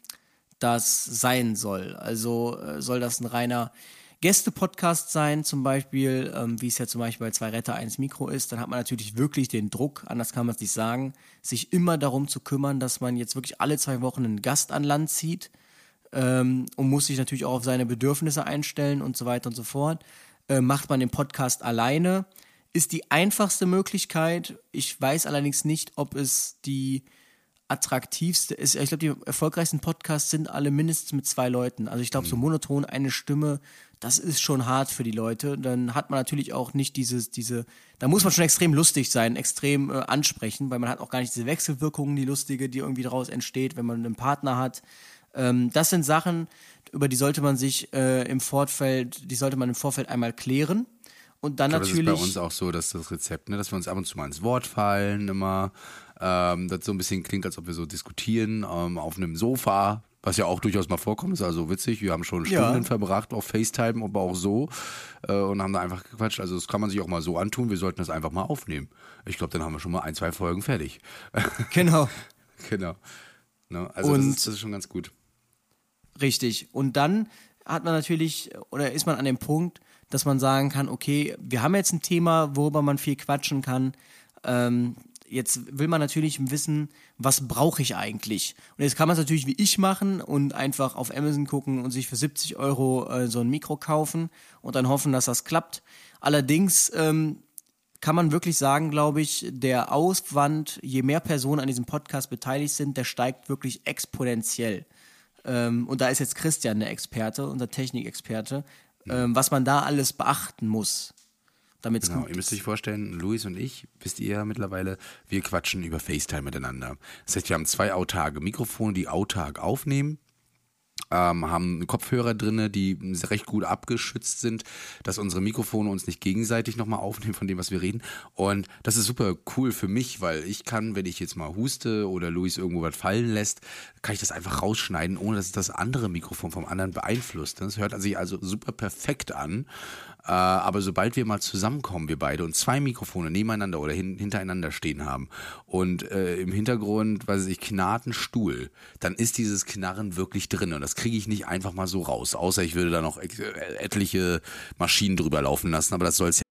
das sein soll. Also äh, soll das ein reiner Gäste-Podcast sein, zum Beispiel, ähm, wie es ja zum Beispiel bei zwei Retter, eins Mikro ist, dann hat man natürlich wirklich den Druck, anders kann man es nicht sagen, sich immer darum zu kümmern, dass man jetzt wirklich alle zwei Wochen einen Gast an Land zieht ähm, und muss sich natürlich auch auf seine Bedürfnisse einstellen und so weiter und so fort. Äh, macht man den Podcast alleine, ist die einfachste Möglichkeit. Ich weiß allerdings nicht, ob es die attraktivste ist. Ich glaube, die erfolgreichsten Podcasts sind alle mindestens mit zwei Leuten. Also ich glaube, so monoton eine Stimme, das ist schon hart für die Leute. Dann hat man natürlich auch nicht dieses, diese, da muss man schon extrem lustig sein, extrem äh, ansprechen, weil man hat auch gar nicht diese Wechselwirkungen, die lustige, die irgendwie daraus entsteht, wenn man einen Partner hat. Ähm, das sind Sachen, über die sollte man sich äh, im Vorfeld, die sollte man im Vorfeld einmal klären. Und dann Aber das ist natürlich. bei uns auch so, dass das Rezept, ne, dass wir uns ab und zu mal ins Wort fallen, immer, ähm, das so ein bisschen klingt, als ob wir so diskutieren ähm, auf einem Sofa, was ja auch durchaus mal vorkommt, ist also witzig. Wir haben schon Ja. Stunden verbracht auf FaceTime, aber auch so äh, und haben da einfach gequatscht. Also das kann man sich auch mal so antun. Wir sollten das einfach mal aufnehmen. Ich glaube, dann haben wir schon mal ein, zwei Folgen fertig. [laughs] genau. genau. Ne? Also das Und- ist, das ist schon ganz gut. Richtig. Und dann hat man natürlich, oder ist man an dem Punkt, dass man sagen kann, okay, wir haben jetzt ein Thema, worüber man viel quatschen kann. Ähm, jetzt will man natürlich wissen, was brauche ich eigentlich? Und jetzt kann man es natürlich wie ich machen und einfach auf Amazon gucken und sich für 70 Euro äh, so ein Mikro kaufen und dann hoffen, dass das klappt. Allerdings ähm, kann man wirklich sagen, glaube ich, der Aufwand, je mehr Personen an diesem Podcast beteiligt sind, der steigt wirklich exponentiell. Ähm, und da ist jetzt Christian der Experte, unser Technikexperte, ähm, was man da alles beachten muss, damit es Genau, ihr müsst euch vorstellen, Luis und ich, wisst ihr ja mittlerweile, wir quatschen über FaceTime miteinander. Das heißt, wir haben zwei autarke Mikrofone, die autark aufnehmen. ähm, haben Kopfhörer drinne, die recht gut abgeschützt sind, dass unsere Mikrofone uns nicht gegenseitig nochmal aufnehmen von dem, was wir reden. Und das ist super cool für mich, weil ich kann, wenn ich jetzt mal huste oder Luis irgendwo was fallen lässt, kann ich das einfach rausschneiden, ohne dass es das andere Mikrofon vom anderen beeinflusst. Das hört sich also super perfekt an. Äh, aber sobald wir mal zusammenkommen, wir beide, und zwei Mikrofone nebeneinander oder hin, hintereinander stehen haben und äh, im Hintergrund, weiß ich, knarrt ein Stuhl, dann ist dieses Knarren wirklich drin. Und das kriege ich nicht einfach mal so raus. Außer ich würde da noch etliche Maschinen drüber laufen lassen, aber das soll es ja.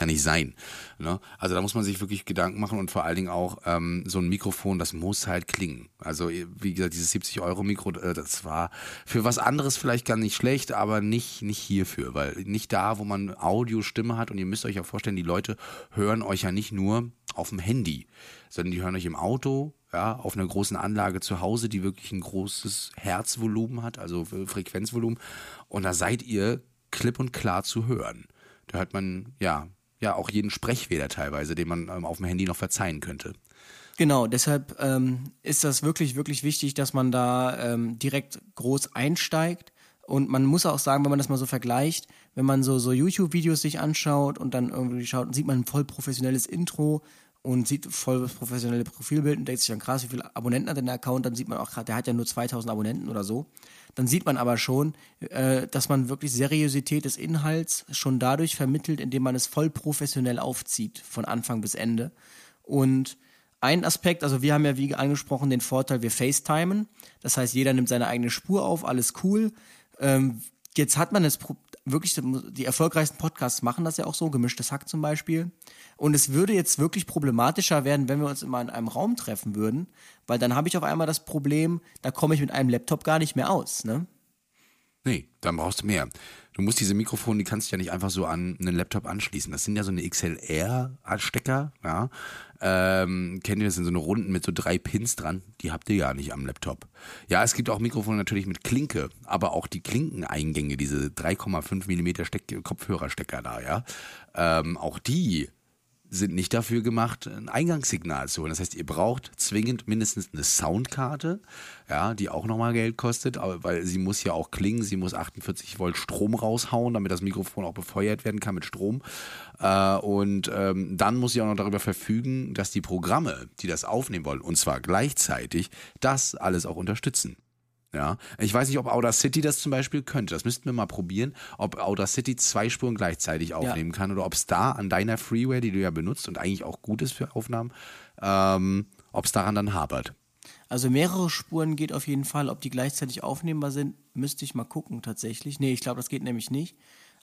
kann nicht sein. Ne? Also da muss man sich wirklich Gedanken machen und vor allen Dingen auch ähm, so ein Mikrofon, das muss halt klingen. Also wie gesagt, dieses 70 Euro Mikro, äh, das war für was anderes vielleicht gar nicht schlecht, aber nicht nicht hierfür, weil nicht da, wo man Audio-Stimme hat und ihr müsst euch ja vorstellen, die Leute hören euch ja nicht nur auf dem Handy, sondern die hören euch im Auto, ja, auf einer großen Anlage zu Hause, die wirklich ein großes Herzvolumen hat, also Frequenzvolumen. Und da seid ihr klipp und klar zu hören. Da hört man, ja, ja auch jeden Sprechfehler teilweise, den man ähm, auf dem Handy noch verzeihen könnte. Genau, deshalb ähm, ist das wirklich, wirklich wichtig, dass man da ähm, direkt groß einsteigt. Und man muss auch sagen, wenn man das mal so vergleicht, wenn man so, so YouTube-Videos sich anschaut und dann irgendwie schaut, sieht man ein voll professionelles Intro und sieht voll das professionelle Profilbild und denkt sich dann krass, wie viele Abonnenten hat denn der Account, dann sieht man auch gerade, der hat ja nur 2000 Abonnenten oder so. Dann sieht man aber schon, äh, dass man wirklich Seriosität des Inhalts schon dadurch vermittelt, indem man es voll professionell aufzieht, von Anfang bis Ende. Und ein Aspekt, also wir haben ja wie angesprochen den Vorteil, wir FaceTimen. Das heißt, jeder nimmt seine eigene Spur auf, alles cool. Ähm, jetzt hat man es wirklich, die erfolgreichsten Podcasts machen das ja auch so, gemischtes Hack zum Beispiel. Und es würde jetzt wirklich problematischer werden, wenn wir uns immer in einem Raum treffen würden, weil dann habe ich auf einmal das Problem, da komme ich mit einem Laptop gar nicht mehr aus, ne? Nee, dann brauchst du mehr. Du musst diese Mikrofone, die kannst du ja nicht einfach so an einen Laptop anschließen. Das sind ja so eine XLR-Stecker, ja. Ähm, kennt ihr das? sind so eine Runden mit so drei Pins dran. Die habt ihr ja nicht am Laptop. Ja, es gibt auch Mikrofone natürlich mit Klinke, aber auch die Klinkeneingänge, diese 3,5 Millimeter Steck Kopfhörerstecker da, ja. Ähm, auch die sind nicht dafür gemacht, ein Eingangssignal zu holen. Das heißt, ihr braucht zwingend mindestens eine Soundkarte, ja, die auch nochmal Geld kostet, weil sie muss ja auch klingen, sie muss 48 Volt Strom raushauen, damit das Mikrofon auch befeuert werden kann mit Strom. Äh, und ähm, dann muss sie auch noch darüber verfügen, dass die Programme, die das aufnehmen wollen, und zwar gleichzeitig, das alles auch unterstützen. Ja, ich weiß nicht, ob Audacity das zum Beispiel könnte. Das müssten wir mal probieren, ob Audacity zwei Spuren gleichzeitig aufnehmen ja. kann oder ob es da an deiner Freeware, die du ja benutzt und eigentlich auch gut ist für Aufnahmen, ähm, ob es daran dann hapert. Also mehrere Spuren geht auf jeden Fall. Ob die gleichzeitig aufnehmbar sind, müsste ich mal gucken tatsächlich. Nee, ich glaube, das geht nämlich nicht.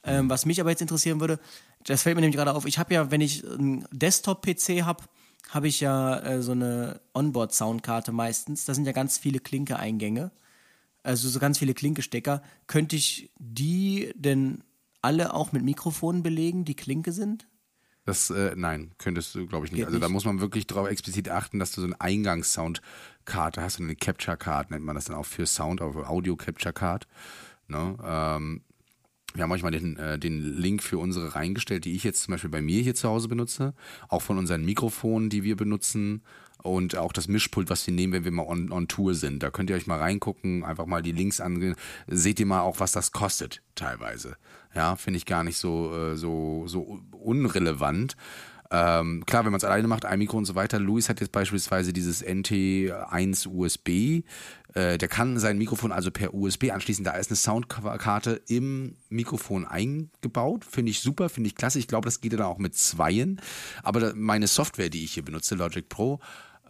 Ähm, was mich aber jetzt interessieren würde, das fällt mir nämlich gerade auf, ich habe ja, wenn ich einen Desktop-PC habe, habe ich ja äh, so eine Onboard-Soundkarte meistens. Da sind ja ganz viele Klinke-Eingänge also so ganz viele Klinkestecker. Könnte ich die denn alle auch mit Mikrofonen belegen, die Klinke sind? Das, äh, nein, könntest du, glaube ich, nicht. Geht also da muss man wirklich darauf explizit achten, dass du so eine Eingangssoundkarte hast, so eine Capture-Card nennt man das dann auch für Sound, aber Audio-Capture-Card. Ne? Ähm, wir haben euch mal den, äh, den Link für unsere reingestellt, die ich jetzt zum Beispiel bei mir hier zu Hause benutze, auch von unseren Mikrofonen, die wir benutzen und auch das Mischpult, was wir nehmen, wenn wir mal on, on Tour sind. Da könnt ihr euch mal reingucken, einfach mal die Links angehen. Seht ihr mal auch, was das kostet teilweise. Ja, finde ich gar nicht so, äh, so, so unrelevant. Ähm, klar, wenn man es alleine macht, ein Mikro und so weiter. Luis hat jetzt beispielsweise dieses NT1 USB. Äh, der kann sein Mikrofon also per USB anschließen. Da ist eine Soundkarte im Mikrofon eingebaut. Finde ich super, finde ich klasse. Ich glaube, das geht dann auch mit Zweien. Aber meine Software, die ich hier benutze, Logic Pro,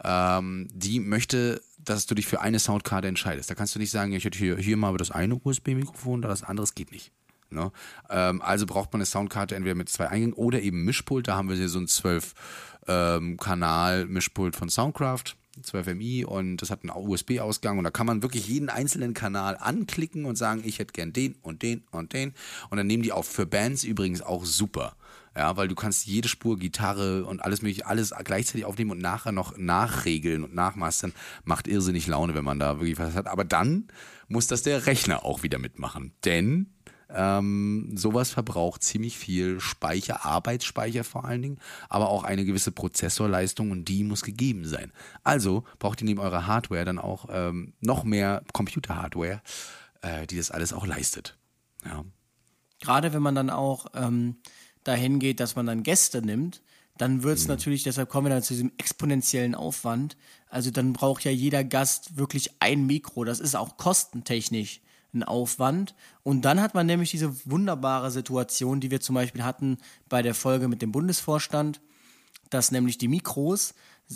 ähm, die möchte, dass du dich für eine Soundkarte entscheidest. Da kannst du nicht sagen, ich hätte hier, hier mal das eine USB-Mikrofon, da das andere geht nicht. Ne? Ähm, also braucht man eine Soundkarte entweder mit zwei Eingängen oder eben Mischpult. Da haben wir hier so ein 12 ähm, von Soundcraft. 12MI und das hat einen USB-Ausgang und da kann man wirklich jeden einzelnen Kanal anklicken und sagen, ich hätte gern den und den und den und dann nehmen die auf. Für Bands übrigens auch super. Ja, weil du kannst jede Spur, Gitarre und alles mögliche, alles gleichzeitig aufnehmen und nachher noch nachregeln und nachmastern. Macht irrsinnig Laune, wenn man da wirklich was hat. Aber dann muss das der Rechner auch wieder mitmachen. Denn ähm, sowas verbraucht ziemlich viel Speicher, Arbeitsspeicher vor allen Dingen, aber auch eine gewisse Prozessorleistung und die muss gegeben sein. Also braucht ihr neben eurer Hardware dann auch ähm, noch mehr Computer-Hardware, äh, die das alles auch leistet. Ja. Gerade wenn man dann auch ähm, dahin geht, dass man dann Gäste nimmt, dann wird es Mhm. natürlich, deshalb kommen wir dann zu diesem exponentiellen Aufwand. Also dann braucht ja jeder Gast wirklich ein Mikro. Das ist auch kostentechnisch ein Aufwand. Und dann hat man nämlich diese wunderbare Situation, die wir zum Beispiel hatten bei der Folge mit dem Bundesvorstand, dass nämlich die Mikros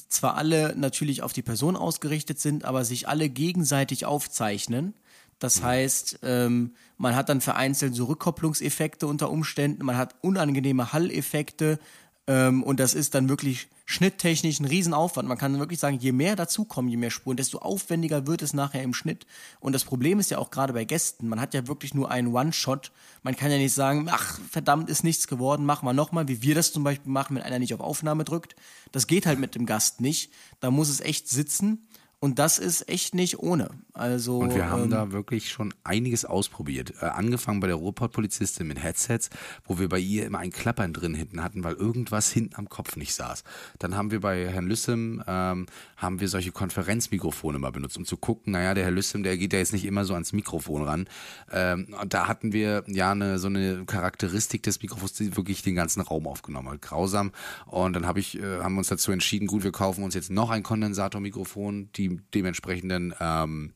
zwar alle natürlich auf die Person ausgerichtet sind, aber sich alle gegenseitig aufzeichnen. Das heißt, ähm, man hat dann vereinzelt so Rückkopplungseffekte unter Umständen, man hat unangenehme Halleffekte ähm, und das ist dann wirklich schnitttechnisch ein Riesenaufwand. Man kann wirklich sagen, je mehr dazukommen, je mehr Spuren, desto aufwendiger wird es nachher im Schnitt. Und das Problem ist ja auch gerade bei Gästen, man hat ja wirklich nur einen One-Shot. Man kann ja nicht sagen, ach verdammt, ist nichts geworden, machen wir nochmal, wie wir das zum Beispiel machen, wenn einer nicht auf Aufnahme drückt. Das geht halt mit dem Gast nicht. Da muss es echt sitzen. Und das ist echt nicht ohne. Also, Und wir haben ähm, da wirklich schon einiges ausprobiert. Äh, angefangen bei der Ruhrpott-Polizistin mit Headsets, wo wir bei ihr immer ein Klappern drin hinten hatten, weil irgendwas hinten am Kopf nicht saß. Dann haben wir bei Herrn Lüssem, ähm, haben wir solche Konferenzmikrofone mal benutzt, um zu gucken, naja, der Herr Lüssem, der geht ja jetzt nicht immer so ans Mikrofon ran. Ähm, und da hatten wir ja eine, so eine Charakteristik des Mikrofons, die wirklich den ganzen Raum aufgenommen hat. Grausam. Und dann hab ich, äh, haben wir uns dazu entschieden, gut, wir kaufen uns jetzt noch ein Kondensatormikrofon, die dementsprechenden ähm,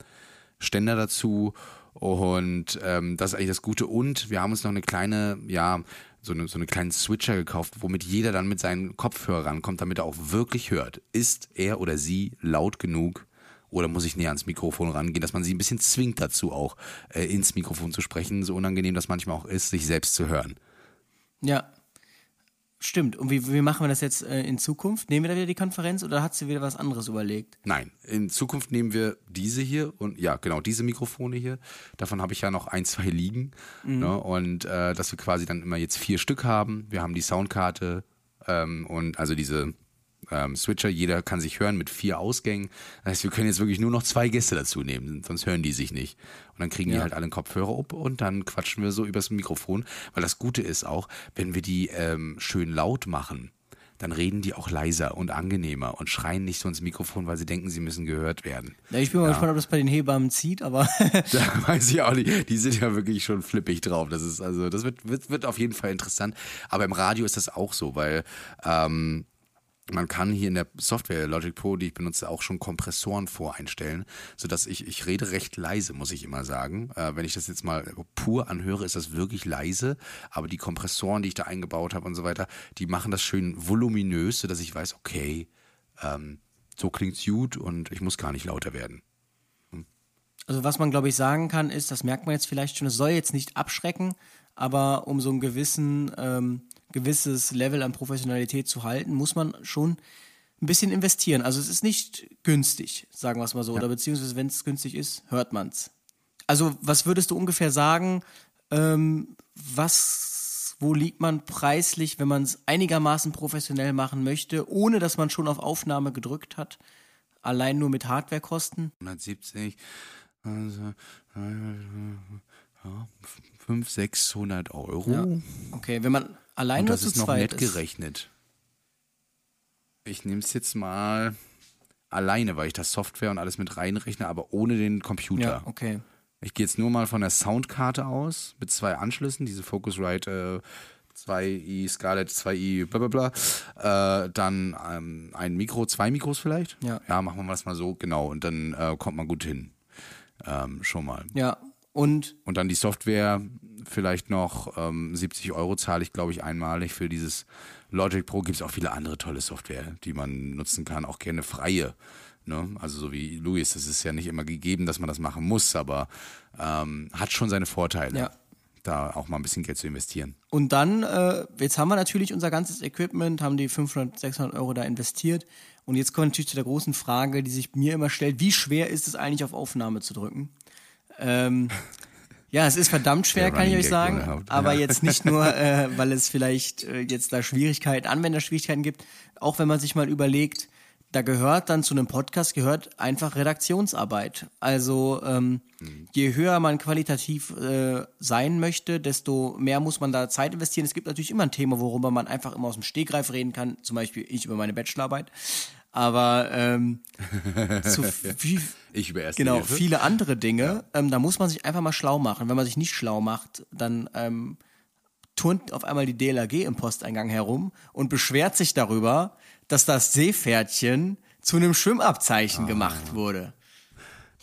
Ständer dazu und ähm, das ist eigentlich das Gute. Und wir haben uns noch eine kleine, ja, so eine, so eine kleinen Switcher gekauft, womit jeder dann mit seinen Kopfhörer rankommt, damit er auch wirklich hört. Ist er oder sie laut genug oder muss ich näher ans Mikrofon rangehen, dass man sie ein bisschen zwingt dazu auch, äh, ins Mikrofon zu sprechen, so unangenehm das manchmal auch ist, sich selbst zu hören. Ja. Stimmt. Und wie, wie machen wir das jetzt äh, in Zukunft? Nehmen wir da wieder die Konferenz oder hat sie wieder was anderes überlegt? Nein, in Zukunft nehmen wir diese hier und ja, genau, diese Mikrofone hier. Davon habe ich ja noch ein, zwei liegen. Ne? Und äh, dass wir quasi dann immer jetzt vier Stück haben. Wir haben die Soundkarte ähm, und also diese ähm, Switcher, jeder kann sich hören mit vier Ausgängen. Das heißt, wir können jetzt wirklich nur noch zwei Gäste dazu nehmen, sonst hören die sich nicht. Und dann kriegen die Ja. halt alle einen Kopfhörer ab und dann quatschen wir so übers Mikrofon. Weil das Gute ist auch, wenn wir die ähm, schön laut machen, dann reden die auch leiser und angenehmer und schreien nicht so ins Mikrofon, weil sie denken, sie müssen gehört werden. Ja, ich bin mal gespannt, ob das bei den Hebammen zieht, aber [laughs] Da weiß ich auch nicht. Die sind ja wirklich schon flippig drauf. Das ist also, das wird, wird, wird auf jeden Fall interessant. Aber im Radio ist das auch so, weil ähm, man kann hier in der Software Logic Pro, die ich benutze, auch schon Kompressoren voreinstellen, sodass ich, ich rede recht leise, muss ich immer sagen. Äh, wenn ich das jetzt mal pur anhöre, ist das wirklich leise. Aber die Kompressoren, die ich da eingebaut habe und so weiter, die machen das schön voluminös, sodass ich weiß, okay, ähm, so klingt's gut und ich muss gar nicht lauter werden. also was man glaube ich sagen kann, ist, das merkt man jetzt vielleicht schon, es soll jetzt nicht abschrecken, aber um so ein gewissen, ähm, gewisses Level an Professionalität zu halten, muss man schon ein bisschen investieren. Also es ist nicht günstig, sagen wir es mal so, oder beziehungsweise wenn es günstig ist, hört man's. Also was würdest du ungefähr sagen, ähm, was, wo liegt man preislich, wenn man es einigermaßen professionell machen möchte, ohne dass man schon auf Aufnahme gedrückt hat, allein nur mit Hardwarekosten? 170, also, ja, 500, 600 Euro. Ja. Okay, wenn man allein Und das ist noch nett ist. gerechnet. Ich nehme es jetzt mal alleine, weil ich das Software und alles mit reinrechne, aber ohne den Computer. Ja, okay. Ich gehe jetzt nur mal von der Soundkarte aus mit zwei Anschlüssen, diese Focusrite äh, 2i Scarlett 2i bla bla bla. Äh, dann ähm, ein Mikro, zwei Mikros vielleicht. Ja. ja, machen wir das mal so, genau. Und dann äh, kommt man gut hin. Ähm, schon mal. Ja, und Und dann die Software, vielleicht noch ähm, 70 Euro zahle ich, glaube ich, einmalig für dieses Logic Pro. Gibt es auch viele andere tolle Software, die man nutzen kann, auch gerne freie. Ne? Also so wie Luis, das ist ja nicht immer gegeben, dass man das machen muss, aber ähm, hat schon seine Vorteile. Ja. da auch mal ein bisschen Geld zu investieren. Und dann, äh, jetzt haben wir natürlich unser ganzes Equipment, haben die 500, 600 Euro da investiert. Und jetzt kommt natürlich zu der großen Frage, die sich mir immer stellt, wie schwer ist es eigentlich auf Aufnahme zu drücken? Ähm, ja, es ist verdammt schwer, kann ich euch sagen. überhaupt, Aber ja. jetzt nicht nur, [laughs] äh, weil es vielleicht äh, jetzt da Schwierigkeiten, Anwenderschwierigkeiten gibt, auch wenn man sich mal überlegt, da gehört dann zu einem Podcast gehört einfach Redaktionsarbeit. Also ähm, je höher man qualitativ äh, sein möchte, desto mehr muss man da Zeit investieren. Es gibt natürlich immer ein Thema, worüber man einfach immer aus dem Stegreif reden kann. Zum Beispiel ich über meine Bachelorarbeit. Aber ähm, [laughs] zu viel, Ich über erste genau, Hilfe. viele andere Dinge, ähm, da muss man sich einfach mal schlau machen. Wenn man sich nicht schlau macht, dann ähm, turnt auf einmal die DLRG im Posteingang herum und beschwert sich darüber, dass das Seepferdchen zu einem Schwimmabzeichen Ah. gemacht wurde.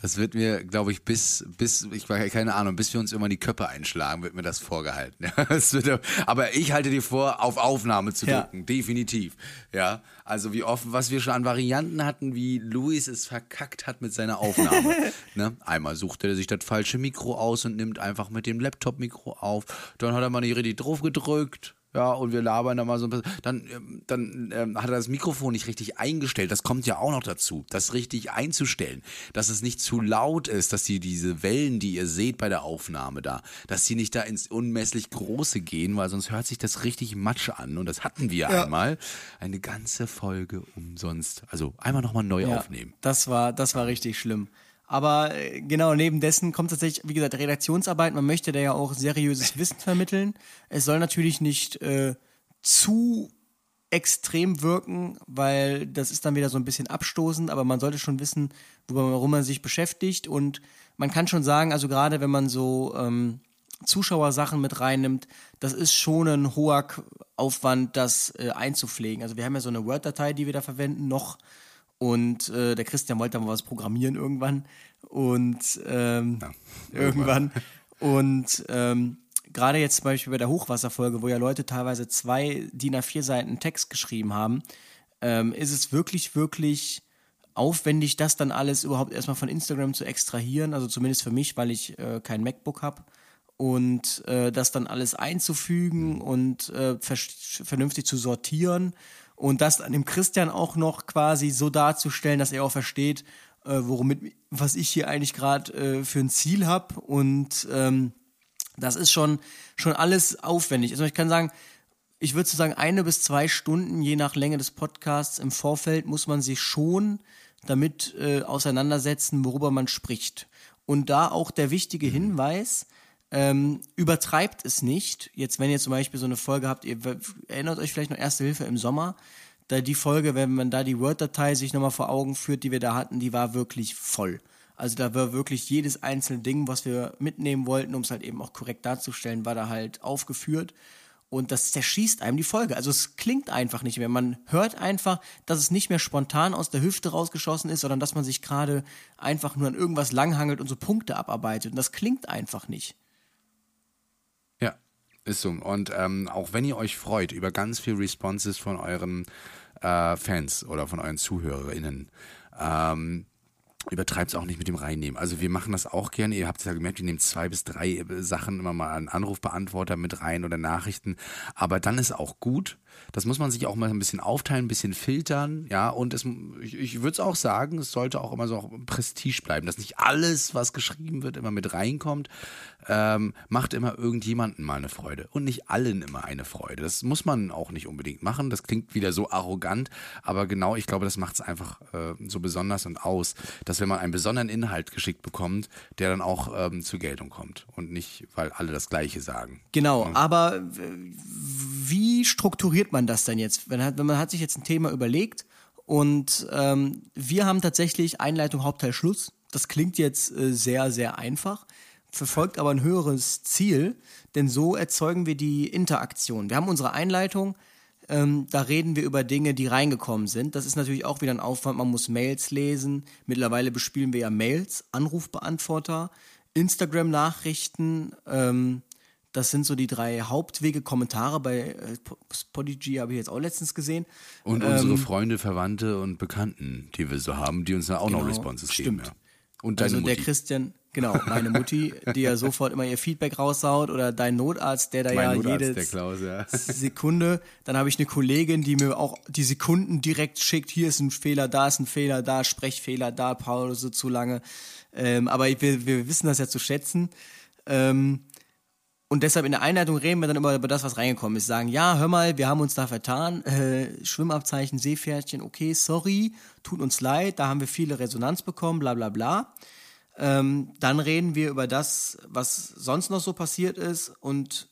Das wird mir, glaube ich, bis, bis, ich war keine Ahnung, bis wir uns immer die Köpfe einschlagen, wird mir das vorgehalten. [laughs] Ja, das wird, aber ich halte dir vor, auf Aufnahme zu Ja. drücken, definitiv. Ja, also wie oft, was wir schon an Varianten hatten, wie Luis es verkackt hat mit seiner Aufnahme. [laughs] ne? Einmal sucht er sich das falsche Mikro aus und nimmt einfach mit dem Laptop-Mikro auf. Dann hat er mal nicht richtig drauf gedrückt. Ja, und wir labern da mal so ein bisschen. Dann, ähm, dann ähm, hat er das Mikrofon nicht richtig eingestellt. Das kommt ja auch noch dazu, das richtig einzustellen. Dass es nicht zu laut ist, dass die diese Wellen, die ihr seht bei der Aufnahme da, dass die nicht da ins unmesslich Große gehen, weil sonst hört sich das richtig Matsch an. Und das hatten wir einmal. Eine ganze Folge umsonst. Also einmal nochmal neu Ja, aufnehmen. Das war, das war richtig schlimm. Aber äh, genau, neben dessen kommt tatsächlich, wie gesagt, Redaktionsarbeit. Man möchte da ja auch seriöses [laughs] Wissen vermitteln. Es soll natürlich nicht äh, zu extrem wirken, weil das ist dann wieder so ein bisschen abstoßend, aber man sollte schon wissen, worum man sich beschäftigt. Und man kann schon sagen, also gerade wenn man so ähm, Zuschauersachen mit reinnimmt, das ist schon ein hoher Aufwand, das äh, einzupflegen. Also wir haben ja so eine Word-Datei, die wir da verwenden, noch. Und äh, der Christian wollte mal was programmieren irgendwann. Und ähm, irgendwann. [laughs] Und ähm, gerade jetzt zum Beispiel bei der Hochwasserfolge, wo ja Leute teilweise zwei DIN A4 Seiten Text geschrieben haben, ähm, ist es wirklich, wirklich aufwendig, das dann alles überhaupt erstmal von Instagram zu extrahieren. Also zumindest für mich, weil ich äh, kein MacBook habe. Und äh, das dann alles einzufügen und äh, ver- vernünftig zu sortieren und das dann dem Christian auch noch quasi so darzustellen, dass er auch versteht, äh, womit, was ich hier eigentlich gerade äh, für ein Ziel habe. Und ähm, das ist schon, schon alles aufwendig. Also ich kann sagen, ich würde so sagen, eine bis zwei Stunden, je nach Länge des Podcasts im Vorfeld, muss man sich schon damit äh, auseinandersetzen, worüber man spricht. Und da auch der wichtige Hinweis, ähm, übertreibt es nicht. Jetzt, wenn ihr zum Beispiel so eine Folge habt, ihr erinnert euch vielleicht noch Erste Hilfe im Sommer, da die Folge, wenn man da die Word-Datei sich nochmal vor Augen führt, die wir da hatten, die war wirklich voll. Also da war wirklich jedes einzelne Ding, was wir mitnehmen wollten, um es halt eben auch korrekt darzustellen, war da halt aufgeführt. Und das zerschießt einem die Folge. Also es klingt einfach nicht mehr. Man hört einfach, dass es nicht mehr spontan aus der Hüfte rausgeschossen ist, sondern dass man sich gerade einfach nur an irgendwas langhangelt und so Punkte abarbeitet. Und das klingt einfach nicht. Ist so. Und ähm, auch wenn ihr euch freut über ganz viel Responses von euren äh, Fans oder von euren ZuhörerInnen, ähm, übertreibt es auch nicht mit dem Reinnehmen. Also wir machen das auch gerne. Ihr habt es ja gemerkt, wir nehmen zwei bis drei äh, Sachen immer mal einen Anrufbeantworter mit rein oder Nachrichten. Aber dann ist auch gut. Das muss man sich auch mal ein bisschen aufteilen, ein bisschen filtern, ja. Und es, ich, ich würde es auch sagen, es sollte auch immer so auch Prestige bleiben, dass nicht alles, was geschrieben wird, immer mit reinkommt. Ähm, macht immer irgendjemanden mal eine Freude und nicht allen immer eine Freude. Das muss man auch nicht unbedingt machen. Das klingt wieder so arrogant, aber genau, ich glaube, das macht es einfach äh, so besonders und aus, dass wenn man einen besonderen Inhalt geschickt bekommt, der dann auch ähm, zur Geltung kommt und nicht, weil alle das Gleiche sagen. Genau, aber w- wie strukturiert man das denn jetzt? Wenn, wenn man hat sich jetzt ein Thema überlegt und ähm, wir haben tatsächlich Einleitung, Hauptteil, Schluss. Das klingt jetzt äh, sehr, sehr einfach, verfolgt aber ein höheres Ziel, denn so erzeugen wir die Interaktion. Wir haben unsere Einleitung, ähm, da reden wir über Dinge, die reingekommen sind. Das ist natürlich auch wieder ein Aufwand. Man muss Mails lesen. Mittlerweile bespielen wir ja Mails, Anrufbeantworter, Instagram-Nachrichten. Ähm, das sind so die drei Hauptwege. Kommentare bei äh, Podigy habe ich jetzt auch letztens gesehen. Und Ähm, unsere Freunde, Verwandte und Bekannten, die wir so haben, die uns dann auch noch Genau, Responses stimmt. geben. Ja. Und deine also Mutti. der Christian, genau, meine Mutti, die ja sofort immer ihr Feedback raussaut oder dein Notarzt, der da Mein ja Notarzt, jede der Klaus, ja. Sekunde. Dann habe ich eine Kollegin, die mir auch die Sekunden direkt schickt. Hier ist ein Fehler, da ist ein Fehler, da Sprechfehler, da Pause zu lange. Ähm, aber wir, wir wissen das ja zu schätzen. Ähm, und deshalb in der Einleitung reden wir dann immer über das, was reingekommen ist. Sagen, ja, hör mal, wir haben uns da vertan. Äh, Schwimmabzeichen, Seepferdchen, okay, sorry, tut uns leid, da haben wir viele Resonanz bekommen, bla bla bla. Ähm, dann reden wir über das, was sonst noch so passiert ist und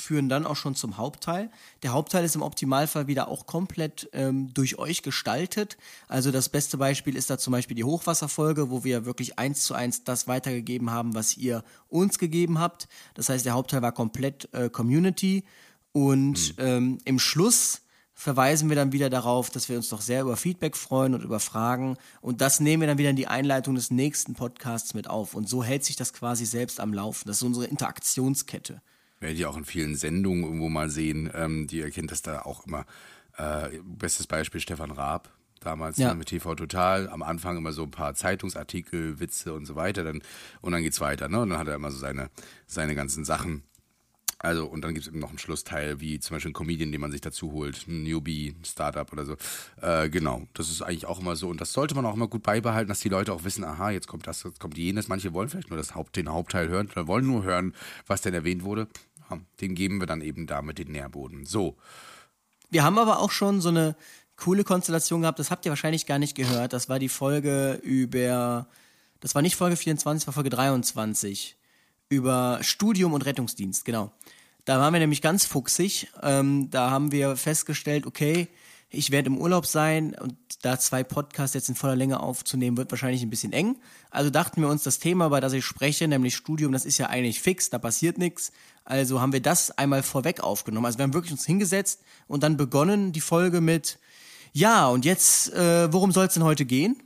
führen dann auch schon zum Hauptteil. Der Hauptteil ist im Optimalfall wieder auch komplett ähm, durch euch gestaltet. Also das beste Beispiel ist da zum Beispiel die Hochwasserfolge, wo wir wirklich eins zu eins das weitergegeben haben, was ihr uns gegeben habt. Das heißt, der Hauptteil war komplett äh, Community und ähm, im Schluss verweisen wir dann wieder darauf, dass wir uns doch sehr über Feedback freuen und über Fragen. Und das nehmen wir dann wieder in die Einleitung des nächsten Podcasts mit auf. Und so hält sich das quasi selbst am Laufen. Das ist unsere Interaktionskette. Werdet ihr auch in vielen Sendungen irgendwo mal sehen. Ähm, die erkennt das da auch immer. Äh, bestes Beispiel Stefan Raab. Damals Ja. mit TV Total, am Anfang immer so ein paar Zeitungsartikel, Witze und so weiter, dann, und dann geht's weiter, ne? Und dann hat er immer so seine, seine ganzen Sachen. Also, und dann gibt's eben noch einen Schlussteil, wie zum Beispiel ein Comedian, den man sich dazu holt, ein Newbie, ein Startup oder so. Äh, genau, das ist eigentlich auch immer so. Und das sollte man auch immer gut beibehalten, dass die Leute auch wissen, aha, jetzt kommt das, jetzt kommt jenes. Manche wollen vielleicht nur das Haupt, den Hauptteil hören oder wollen nur hören, was denn erwähnt wurde. Den geben wir dann eben damit den Nährboden. So, Wir haben aber auch schon so eine coole Konstellation gehabt, das habt ihr wahrscheinlich gar nicht gehört. Das war die Folge über, das war nicht Folge 24, das war Folge 23. Über Studium und Rettungsdienst, genau. Da waren wir nämlich ganz fuchsig. Ähm, da haben wir festgestellt, okay, ich werde im Urlaub sein und da zwei Podcasts jetzt in voller Länge aufzunehmen, wird wahrscheinlich ein bisschen eng. Also dachten wir uns, das Thema, über das ich spreche, nämlich Studium, das ist ja eigentlich fix, da passiert nichts. Also haben wir das einmal vorweg aufgenommen. Also wir haben wirklich uns hingesetzt und dann begonnen die Folge mit, ja, und jetzt, äh, worum soll es denn heute gehen?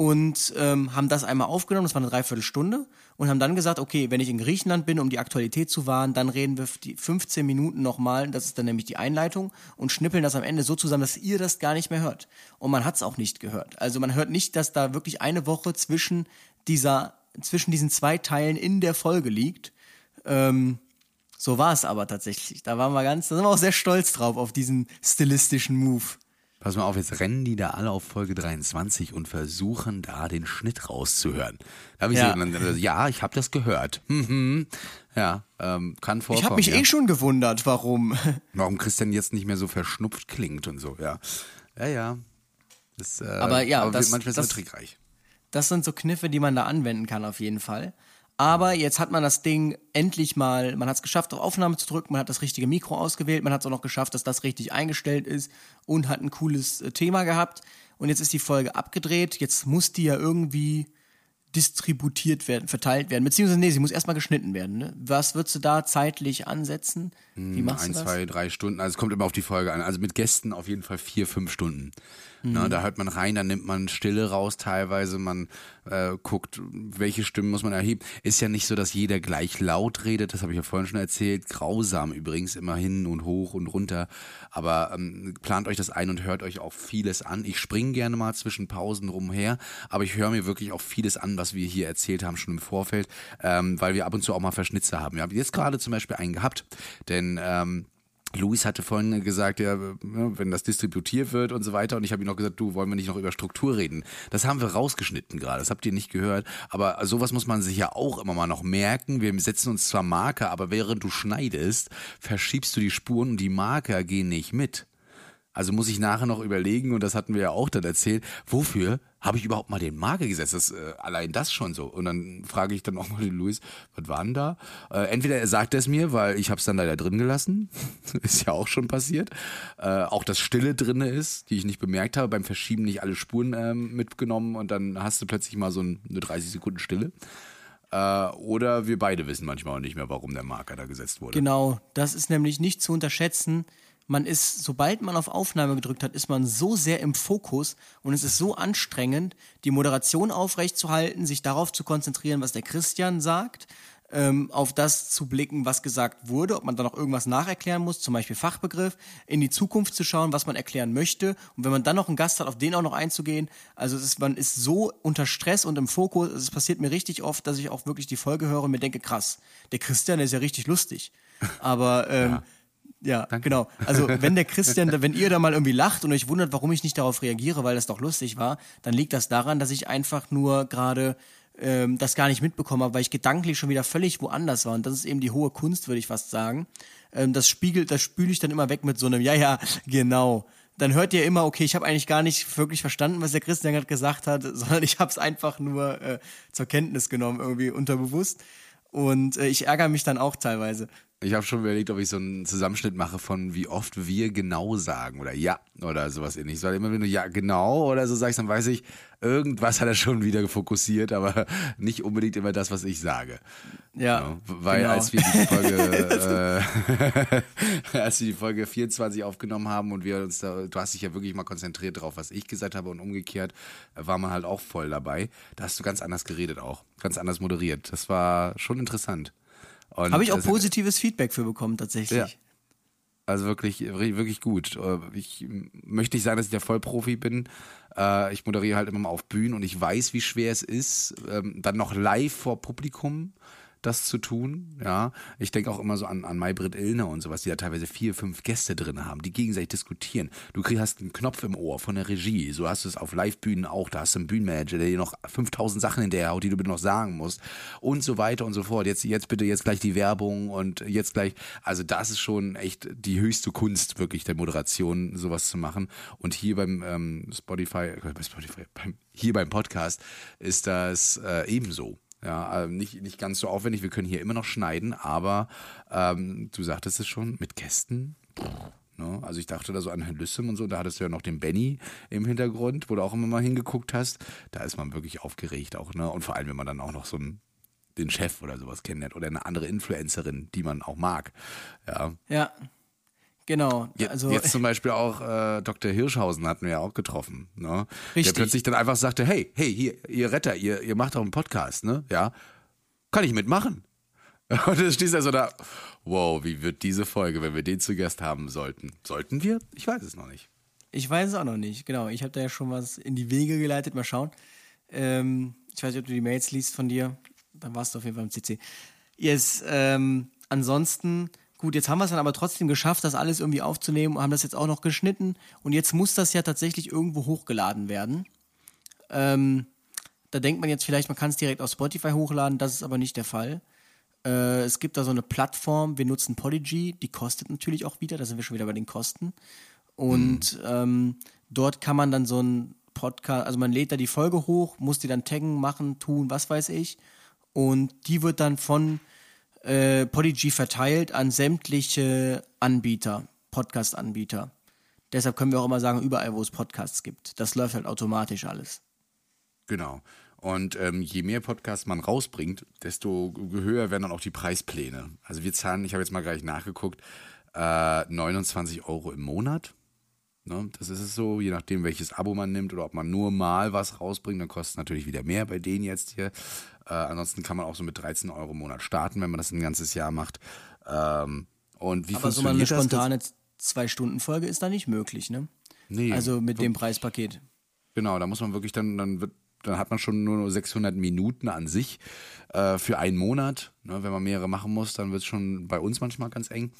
Und ähm, haben das einmal aufgenommen, das war eine Dreiviertelstunde und haben dann gesagt, okay, wenn ich in Griechenland bin, um die Aktualität zu wahren, dann reden wir die 15 Minuten nochmal, das ist dann nämlich die Einleitung und schnippeln das am Ende so zusammen, dass ihr das gar nicht mehr hört. Und man hat es auch nicht gehört. Also man hört nicht, dass da wirklich eine Woche zwischen dieser, zwischen diesen zwei Teilen in der Folge liegt. Ähm, so war es aber tatsächlich. Da waren wir ganz, da sind wir auch sehr stolz drauf, auf diesen stilistischen Move. Pass mal auf, jetzt rennen die da alle auf Folge 23 und versuchen da den Schnitt rauszuhören. Da hab ich Ja. ja. Dann, ja, ich habe das gehört. Mhm. Ja, ähm, kann vorkommen. Ich habe mich ja. eh schon gewundert, warum. [laughs] warum Christian jetzt nicht mehr so verschnupft klingt und so, ja. Ja, ja. Das, äh, Aber ja, das- manchmal ist das- es trickreich. Das sind so Kniffe, die man da anwenden kann auf jeden Fall. Aber jetzt hat man das Ding endlich mal, man hat es geschafft, auf Aufnahme zu drücken, man hat das richtige Mikro ausgewählt, man hat es auch noch geschafft, dass das richtig eingestellt ist und hat ein cooles äh, Thema gehabt. Und jetzt ist die Folge abgedreht, jetzt muss die ja irgendwie distributiert werden, verteilt werden. Beziehungsweise, nee, sie muss erstmal geschnitten werden. Ne? Was würdest du da zeitlich ansetzen? Wie machst Ein, du das? zwei, drei Stunden. Also es kommt immer auf die Folge an. Also mit Gästen auf jeden Fall vier, fünf Stunden. Mhm. Na, da hört man rein, dann nimmt man Stille raus teilweise, man äh, guckt, welche Stimmen muss man erheben. Ist ja nicht so, dass jeder gleich laut redet, das habe ich ja vorhin schon erzählt. Grausam übrigens, immer hin und hoch und runter. Aber ähm, plant euch das ein und hört euch auch vieles an. Ich springe gerne mal zwischen Pausen rumher, aber ich höre mir wirklich auch vieles an, was wir hier erzählt haben, schon im Vorfeld, ähm, weil wir ab und zu auch mal Verschnitze haben. Wir haben jetzt gerade zum Beispiel einen gehabt, denn ähm, Luis hatte vorhin gesagt, ja, wenn das distributiert wird und so weiter. Und ich habe ihm noch gesagt, du, wollen wir nicht noch über Struktur reden? Das haben wir rausgeschnitten gerade, das habt ihr nicht gehört. Aber sowas muss man sich ja auch immer mal noch merken. Wir setzen uns zwar Marker, aber während du schneidest, verschiebst du die Spuren und die Marker gehen nicht mit. Also muss ich nachher noch überlegen, und das hatten wir ja auch dann erzählt, wofür habe ich überhaupt mal den Marker gesetzt? Das, äh, allein das schon so. Und dann frage ich dann auch mal den Luis, was war denn da? Äh, entweder er sagt es mir, weil ich habe es dann leider drin gelassen. [laughs] ist ja auch schon passiert. Äh, auch das Stille drinne ist, die ich nicht bemerkt habe. Beim Verschieben nicht alle Spuren ähm, mitgenommen und dann hast du plötzlich mal so ein, eine 30 Sekunden Stille. Äh, oder wir beide wissen manchmal auch nicht mehr, warum der Marker da gesetzt wurde. Genau, das ist nämlich nicht zu unterschätzen. Man ist, sobald man auf Aufnahme gedrückt hat, ist man so sehr im Fokus und es ist so anstrengend, die Moderation aufrechtzuerhalten, sich darauf zu konzentrieren, was der Christian sagt, ähm, auf das zu blicken, was gesagt wurde, ob man da noch irgendwas nacherklären muss, zum Beispiel Fachbegriff, in die Zukunft zu schauen, was man erklären möchte. Und wenn man dann noch einen Gast hat, auf den auch noch einzugehen, also ist, man ist so unter Stress und im Fokus, es passiert mir richtig oft, dass ich auch wirklich die Folge höre und mir denke, krass, der Christian der ist ja richtig lustig. Aber ähm, ja. Ja, genau. Also [laughs] wenn der Christian, wenn ihr da mal irgendwie lacht und euch wundert, warum ich nicht darauf reagiere, weil das doch lustig war, dann liegt das daran, dass ich einfach nur gerade ähm, das gar nicht mitbekommen habe, weil ich gedanklich schon wieder völlig woanders war. Und das ist eben die hohe Kunst, würde ich fast sagen. Ähm, das spiegelt, das spüle ich dann immer weg mit so einem, ja, ja, genau. Dann hört ihr immer, okay, ich habe eigentlich gar nicht wirklich verstanden, was der Christian gerade gesagt hat, [laughs] sondern ich habe es einfach nur äh, zur Kenntnis genommen, irgendwie unterbewusst. Und äh, ich ärgere mich dann auch teilweise. Ich habe schon überlegt, ob ich so einen Zusammenschnitt mache von wie oft wir genau sagen oder ja oder sowas ähnliches. Weil immer wenn du ja genau oder so sagst, dann weiß ich, irgendwas hat er schon wieder fokussiert, aber [laughs] nicht unbedingt immer das, was ich sage. Ja. Genau. Weil genau. als wir die Folge, [laughs] äh, [laughs] als wir die Folge 24 aufgenommen haben und wir uns da, du hast dich ja wirklich mal konzentriert drauf, was ich gesagt habe und umgekehrt war man halt auch voll dabei. Da hast du ganz anders geredet auch, ganz anders moderiert. Das war schon interessant. Habe ich auch also, positives Feedback für bekommen, tatsächlich. Ja. Also wirklich, wirklich gut. Ich möchte nicht sagen, dass ich der Vollprofi bin. Äh, ich moderiere halt immer mal auf Bühnen und ich weiß, wie schwer es ist, ähm, dann noch live vor Publikum das zu tun. Ja, ich denke auch immer so an, an Maybrit Illner und sowas, die da teilweise vier, fünf Gäste drin haben, die gegenseitig diskutieren. Du hast einen Knopf im Ohr von der Regie. So hast du es auf Live-Bühnen auch. Da hast du einen Bühnenmanager, der dir noch 5000 Sachen hinterher haut, die du bitte noch sagen musst. Und so weiter und so fort. Jetzt, jetzt bitte, jetzt gleich die Werbung und jetzt gleich. Also das ist schon echt die höchste Kunst wirklich der Moderation, sowas zu machen. Und hier beim ähm, Spotify, äh, bei Spotify, beim, hier beim Podcast ist das äh, ebenso. Ja, ähm, nicht, nicht ganz so aufwendig. Wir können hier immer noch schneiden, aber ähm, du sagtest es schon, mit Kästen. Ne? Also ich dachte da so an Herrn Lüssem und so, da hattest du ja noch den Benny im Hintergrund, wo du auch immer mal hingeguckt hast. Da ist man wirklich aufgeregt auch, ne? Und vor allem, wenn man dann auch noch so einen, den Chef oder sowas kennenlernt oder eine andere Influencerin, die man auch mag. Ja. Ja. Genau. Also Jetzt zum [laughs] Beispiel auch äh, Dr. Hirschhausen hatten wir ja auch getroffen, ne? Richtig. Der plötzlich dann einfach sagte, hey, hey, hier, ihr Retter, ihr, ihr macht doch einen Podcast, ne? Ja. Kann ich mitmachen? [laughs] Und dann stehst du so da, wow, wie wird diese Folge, wenn wir den zu Gast haben sollten? Sollten wir? Ich weiß es noch nicht. Ich weiß es auch noch nicht, genau. Ich habe da ja schon was in die Wege geleitet, mal schauen. Ähm, ich weiß nicht, ob du die Mails liest von dir. Dann warst du auf jeden Fall im CC. Yes, ähm, ansonsten Gut, jetzt haben wir es dann aber trotzdem geschafft, das alles irgendwie aufzunehmen und haben das jetzt auch noch geschnitten. Und jetzt muss das ja tatsächlich irgendwo hochgeladen werden. Ähm, da denkt man jetzt vielleicht, man kann es direkt auf Spotify hochladen, das ist aber nicht der Fall. Äh, es gibt da so eine Plattform, wir nutzen Podigy, die kostet natürlich auch wieder, da sind wir schon wieder bei den Kosten. Und mhm. ähm, dort kann man dann so ein Podcast, also man lädt da die Folge hoch, muss die dann taggen, machen, tun, was weiß ich. Und die wird dann von äh, Podigy verteilt an sämtliche Anbieter, Podcast-Anbieter. Deshalb können wir auch immer sagen, überall, wo es Podcasts gibt. Das läuft halt automatisch alles. Genau. Und ähm, je mehr Podcasts man rausbringt, desto höher werden dann auch die Preispläne. Also wir zahlen, ich habe jetzt mal gleich nachgeguckt, äh, 29 Euro im Monat. Ne? Das ist es so, je nachdem, welches Abo man nimmt oder ob man nur mal was rausbringt, dann kostet es natürlich wieder mehr bei denen jetzt hier. Äh, ansonsten kann man auch so mit 13 Euro im Monat starten, wenn man das ein ganzes Jahr macht. Ähm, und wie Aber so mal eine spontane Zwei-Stunden-Folge ist da nicht möglich, ne? Nee. Also mit dem Preispaket. Genau, da muss man wirklich dann, dann wird dann hat man schon nur 600 Minuten an sich äh, für einen Monat. Ne, wenn man mehrere machen muss, dann wird es schon bei uns manchmal ganz eng.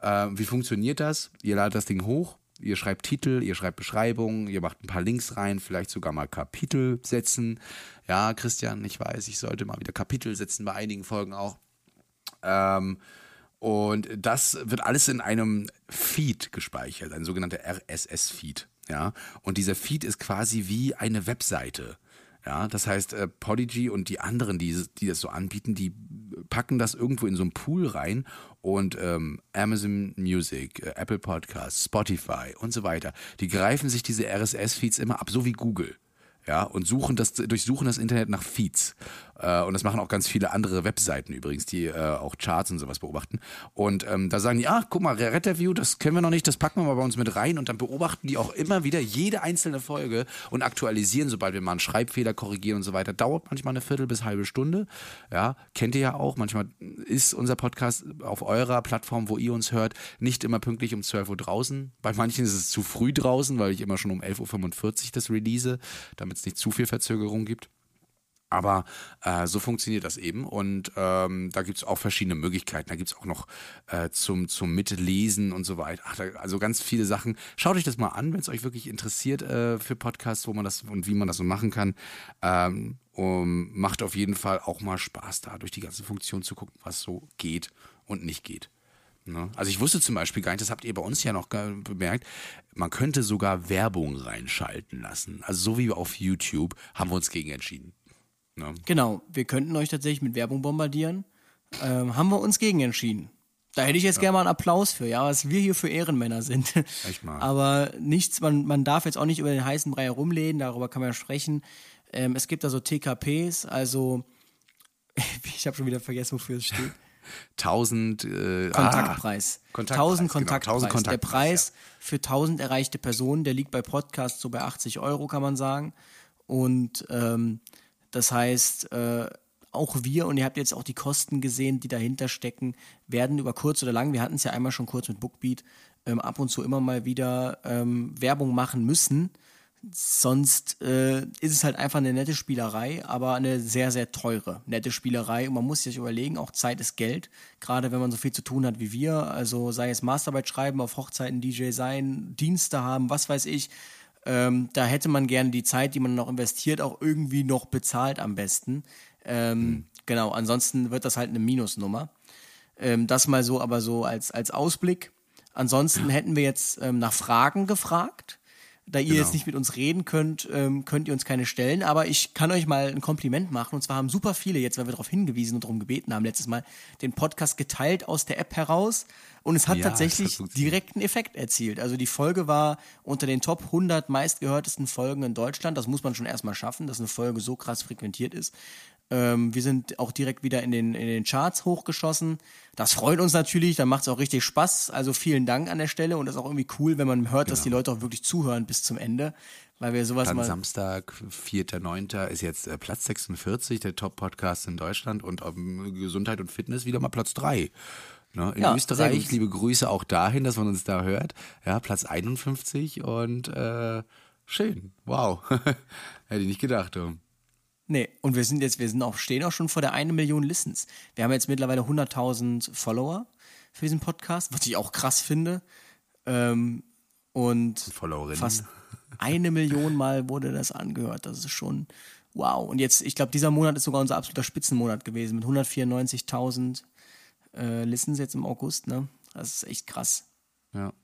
Äh, wie funktioniert das? Ihr ladet das Ding hoch, Ihr schreibt Titel, ihr schreibt Beschreibung, ihr macht ein paar Links rein, vielleicht sogar mal Kapitel setzen. Ja, Christian, ich weiß, ich sollte mal wieder Kapitel setzen, bei einigen Folgen auch. Ähm, und das wird alles in einem Feed gespeichert, ein sogenannter RSS-Feed. Ja, und dieser Feed ist quasi wie eine Webseite. Ja, das heißt, äh, Podigy und die anderen, die, die das so anbieten, die packen das irgendwo in so einen Pool rein und ähm, Amazon Music, äh, Apple Podcasts, Spotify und so weiter, die greifen sich diese RSS-Feeds immer ab, so wie Google. Ja, und suchen das, durchsuchen das Internet nach Feeds. Äh, und das machen auch ganz viele andere Webseiten übrigens, die äh, auch Charts und sowas beobachten. Und ähm, da sagen die, ah, guck mal, Red-Review, das können wir noch nicht, das packen wir mal bei uns mit rein. Und dann beobachten die auch immer wieder jede einzelne Folge und aktualisieren, sobald wir mal einen Schreibfehler korrigieren und so weiter. Dauert manchmal eine Viertel bis halbe Stunde. Ja, kennt ihr ja auch. Manchmal ist unser Podcast auf eurer Plattform, wo ihr uns hört, nicht immer pünktlich um 12 Uhr draußen. Bei manchen ist es zu früh draußen, weil ich immer schon um 11.45 Uhr das release, damit es nicht zu viel Verzögerung gibt. Aber äh, so funktioniert das eben und ähm, da gibt es auch verschiedene Möglichkeiten. Da gibt es auch noch äh, zum, zum Mitlesen und so weiter. Ach, da, also ganz viele Sachen. Schaut euch das mal an, wenn es euch wirklich interessiert äh, für Podcasts, wo man das und wie man das so machen kann. Ähm, um, macht auf jeden Fall auch mal Spaß, da durch die ganze Funktion zu gucken, was so geht und nicht geht. Ne? Also ich wusste zum Beispiel gar nicht, das habt ihr bei uns ja noch bemerkt, man könnte sogar Werbung reinschalten lassen. Also so wie auf YouTube haben wir uns gegen entschieden. Ne? Genau, wir könnten euch tatsächlich mit Werbung bombardieren. Ähm, haben wir uns gegen entschieden. Da hätte ich jetzt ja. gerne mal einen Applaus für, ja, was wir hier für Ehrenmänner sind. Echt mal. [laughs] Aber nichts, man, man darf jetzt auch nicht über den heißen Brei herumlehnen, darüber kann man ja sprechen. Ähm, es gibt da so TKPs, also [laughs] ich habe schon wieder vergessen, wofür es steht. [laughs] 1000 äh, Kontaktpreis. Ah, Kontaktpreis. 1000 Kontaktpreis. Genau, 1000 Kontaktpreis. Der Preis ja. für 1000 erreichte Personen, der liegt bei Podcasts so bei 80 Euro, kann man sagen. Und ähm, das heißt, äh, auch wir, und ihr habt jetzt auch die Kosten gesehen, die dahinter stecken, werden über kurz oder lang, wir hatten es ja einmal schon kurz mit Bookbeat, ähm, ab und zu immer mal wieder ähm, Werbung machen müssen. Sonst äh, ist es halt einfach eine nette Spielerei, aber eine sehr, sehr teure nette Spielerei. Und man muss sich überlegen, auch Zeit ist Geld, gerade wenn man so viel zu tun hat wie wir. Also sei es Masterarbeit schreiben, auf Hochzeiten DJ sein, Dienste haben, was weiß ich ähm, da hätte man gerne die Zeit, die man noch investiert, auch irgendwie noch bezahlt am besten. Ähm, mhm. Genau, ansonsten wird das halt eine Minusnummer. Ähm, das mal so, aber so als, als Ausblick. Ansonsten hätten wir jetzt ähm, nach Fragen gefragt. Da ihr genau. jetzt nicht mit uns reden könnt, ähm, könnt ihr uns keine stellen. Aber ich kann euch mal ein Kompliment machen. Und zwar haben super viele jetzt, weil wir darauf hingewiesen und darum gebeten haben, letztes Mal den Podcast geteilt aus der App heraus. Und es hat ja, tatsächlich direkten Effekt erzielt. Also die Folge war unter den Top 100 meistgehörtesten Folgen in Deutschland. Das muss man schon erstmal schaffen, dass eine Folge so krass frequentiert ist. Ähm, wir sind auch direkt wieder in den, in den Charts hochgeschossen. Das freut uns natürlich, dann macht es auch richtig Spaß. Also vielen Dank an der Stelle und das ist auch irgendwie cool, wenn man hört, genau. dass die Leute auch wirklich zuhören bis zum Ende. Weil wir sowas Dann mal. Samstag, 4.9. ist jetzt äh, Platz 46, der Top-Podcast in Deutschland und um, Gesundheit und Fitness wieder mal Platz 3. Ne? In ja, Österreich, liebe Grüße auch dahin, dass man uns da hört. Ja, Platz 51 und äh, schön. Wow. [laughs] Hätte ich nicht gedacht. Um. Nee, und wir sind jetzt, wir sind auch, stehen auch schon vor der eine Million Listens. Wir haben jetzt mittlerweile 100.000 Follower für diesen Podcast, was ich auch krass finde. Ähm, und fast eine Million Mal wurde das angehört. Das ist schon wow. Und jetzt, ich glaube, dieser Monat ist sogar unser absoluter Spitzenmonat gewesen mit 194.000 äh, Listens jetzt im August. Ne? Das ist echt krass. Ja.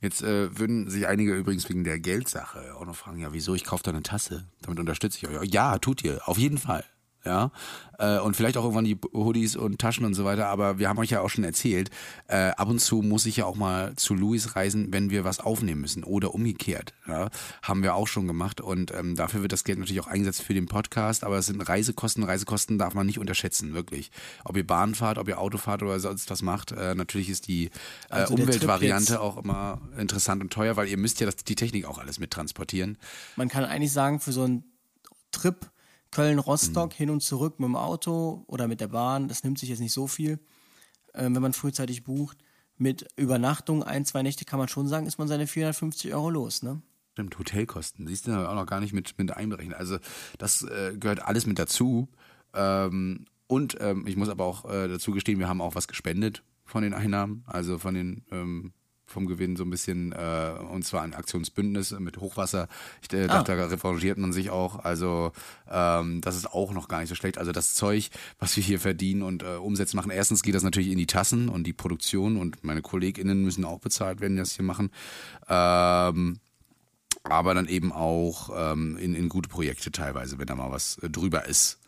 Jetzt äh, würden sich einige übrigens wegen der Geldsache auch noch fragen, ja, wieso, ich kaufe da eine Tasse, damit unterstütze ich euch. Ja, tut ihr, auf jeden Fall ja, äh, und vielleicht auch irgendwann die Hoodies und Taschen und so weiter, aber wir haben euch ja auch schon erzählt, äh, ab und zu muss ich ja auch mal zu Louis reisen, wenn wir was aufnehmen müssen oder umgekehrt, ja, haben wir auch schon gemacht und ähm, dafür wird das Geld natürlich auch eingesetzt für den Podcast, aber es sind Reisekosten, Reisekosten darf man nicht unterschätzen, wirklich. Ob ihr Bahn fahrt, ob ihr Auto fahrt oder sonst was macht, äh, natürlich ist die äh, also Umweltvariante auch immer interessant und teuer, weil ihr müsst ja das, die Technik auch alles mittransportieren. Man kann eigentlich sagen, für so einen Trip Köln-Rostock mhm. hin und zurück mit dem Auto oder mit der Bahn, das nimmt sich jetzt nicht so viel, äh, wenn man frühzeitig bucht. Mit Übernachtung, ein, zwei Nächte kann man schon sagen, ist man seine 450 Euro los, ne? Stimmt, Hotelkosten, siehst du auch noch gar nicht mit, mit einberechnet. Also das äh, gehört alles mit dazu. Ähm, und ähm, ich muss aber auch äh, dazu gestehen, wir haben auch was gespendet von den Einnahmen, also von den ähm, vom Gewinn so ein bisschen, äh, und zwar ein Aktionsbündnis mit Hochwasser. Ich äh, dachte, ah. da revanchiert man sich auch. Also ähm, das ist auch noch gar nicht so schlecht. Also das Zeug, was wir hier verdienen und äh, umsetzen machen, erstens geht das natürlich in die Tassen und die Produktion und meine KollegInnen müssen auch bezahlt werden, die das hier machen. Ähm, aber dann eben auch ähm, in, in gute Projekte teilweise, wenn da mal was äh, drüber ist.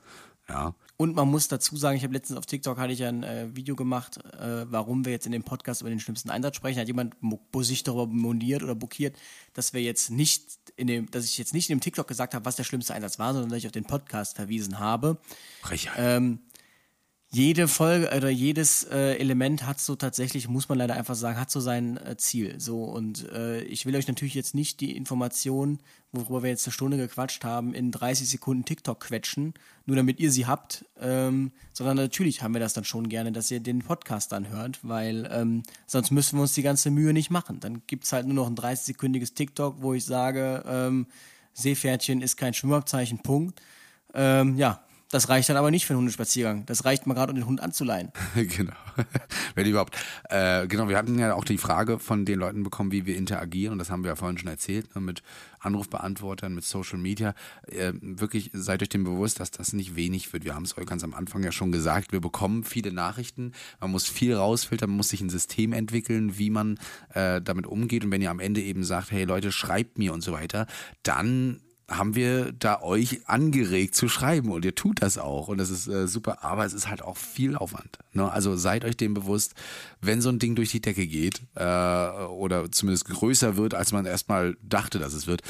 Ja. Und man muss dazu sagen, ich habe letztens auf TikTok hatte ich ein äh, Video gemacht, äh, warum wir jetzt in dem Podcast über den schlimmsten Einsatz sprechen. Hat jemand sich darüber moniert oder blockiert, dass wir jetzt nicht in dem, dass ich jetzt nicht in dem TikTok gesagt habe, was der schlimmste Einsatz war, sondern dass ich auf den Podcast verwiesen habe. Frechheit. Ähm, jede Folge oder jedes äh, Element hat so tatsächlich, muss man leider einfach sagen, hat so sein äh, Ziel. So und äh, ich will euch natürlich jetzt nicht die Information, worüber wir jetzt eine Stunde gequatscht haben, in 30 Sekunden TikTok quetschen, nur damit ihr sie habt, ähm, sondern natürlich haben wir das dann schon gerne, dass ihr den Podcast dann hört, weil ähm, sonst müssen wir uns die ganze Mühe nicht machen. Dann gibt's halt nur noch ein 30-sekündiges TikTok, wo ich sage, ähm, Seepferdchen ist kein Schwimmabzeichen, Punkt. Ähm, ja, das reicht dann aber nicht für einen Hundespaziergang. Das reicht mal gerade, um den Hund anzuleihen. [laughs] genau. [laughs] Wenn überhaupt. Äh, genau, wir hatten ja auch die Frage von den Leuten bekommen, wie wir interagieren. Und das haben wir ja vorhin schon erzählt, ne, mit Anrufbeantwortern, mit Social Media. Äh, wirklich seid euch dem bewusst, dass das nicht wenig wird. Wir haben es euch ganz am Anfang ja schon gesagt. Wir bekommen viele Nachrichten. Man muss viel rausfiltern, man muss sich ein System entwickeln, wie man äh, damit umgeht. Und wenn ihr am Ende eben sagt, hey Leute, schreibt mir und so weiter, dann haben wir da euch angeregt zu schreiben und ihr tut das auch und das ist äh, super, aber es ist halt auch viel Aufwand. Ne? Also seid euch dem bewusst, wenn so ein Ding durch die Decke geht äh, oder zumindest größer wird, als man erstmal dachte, dass es wird,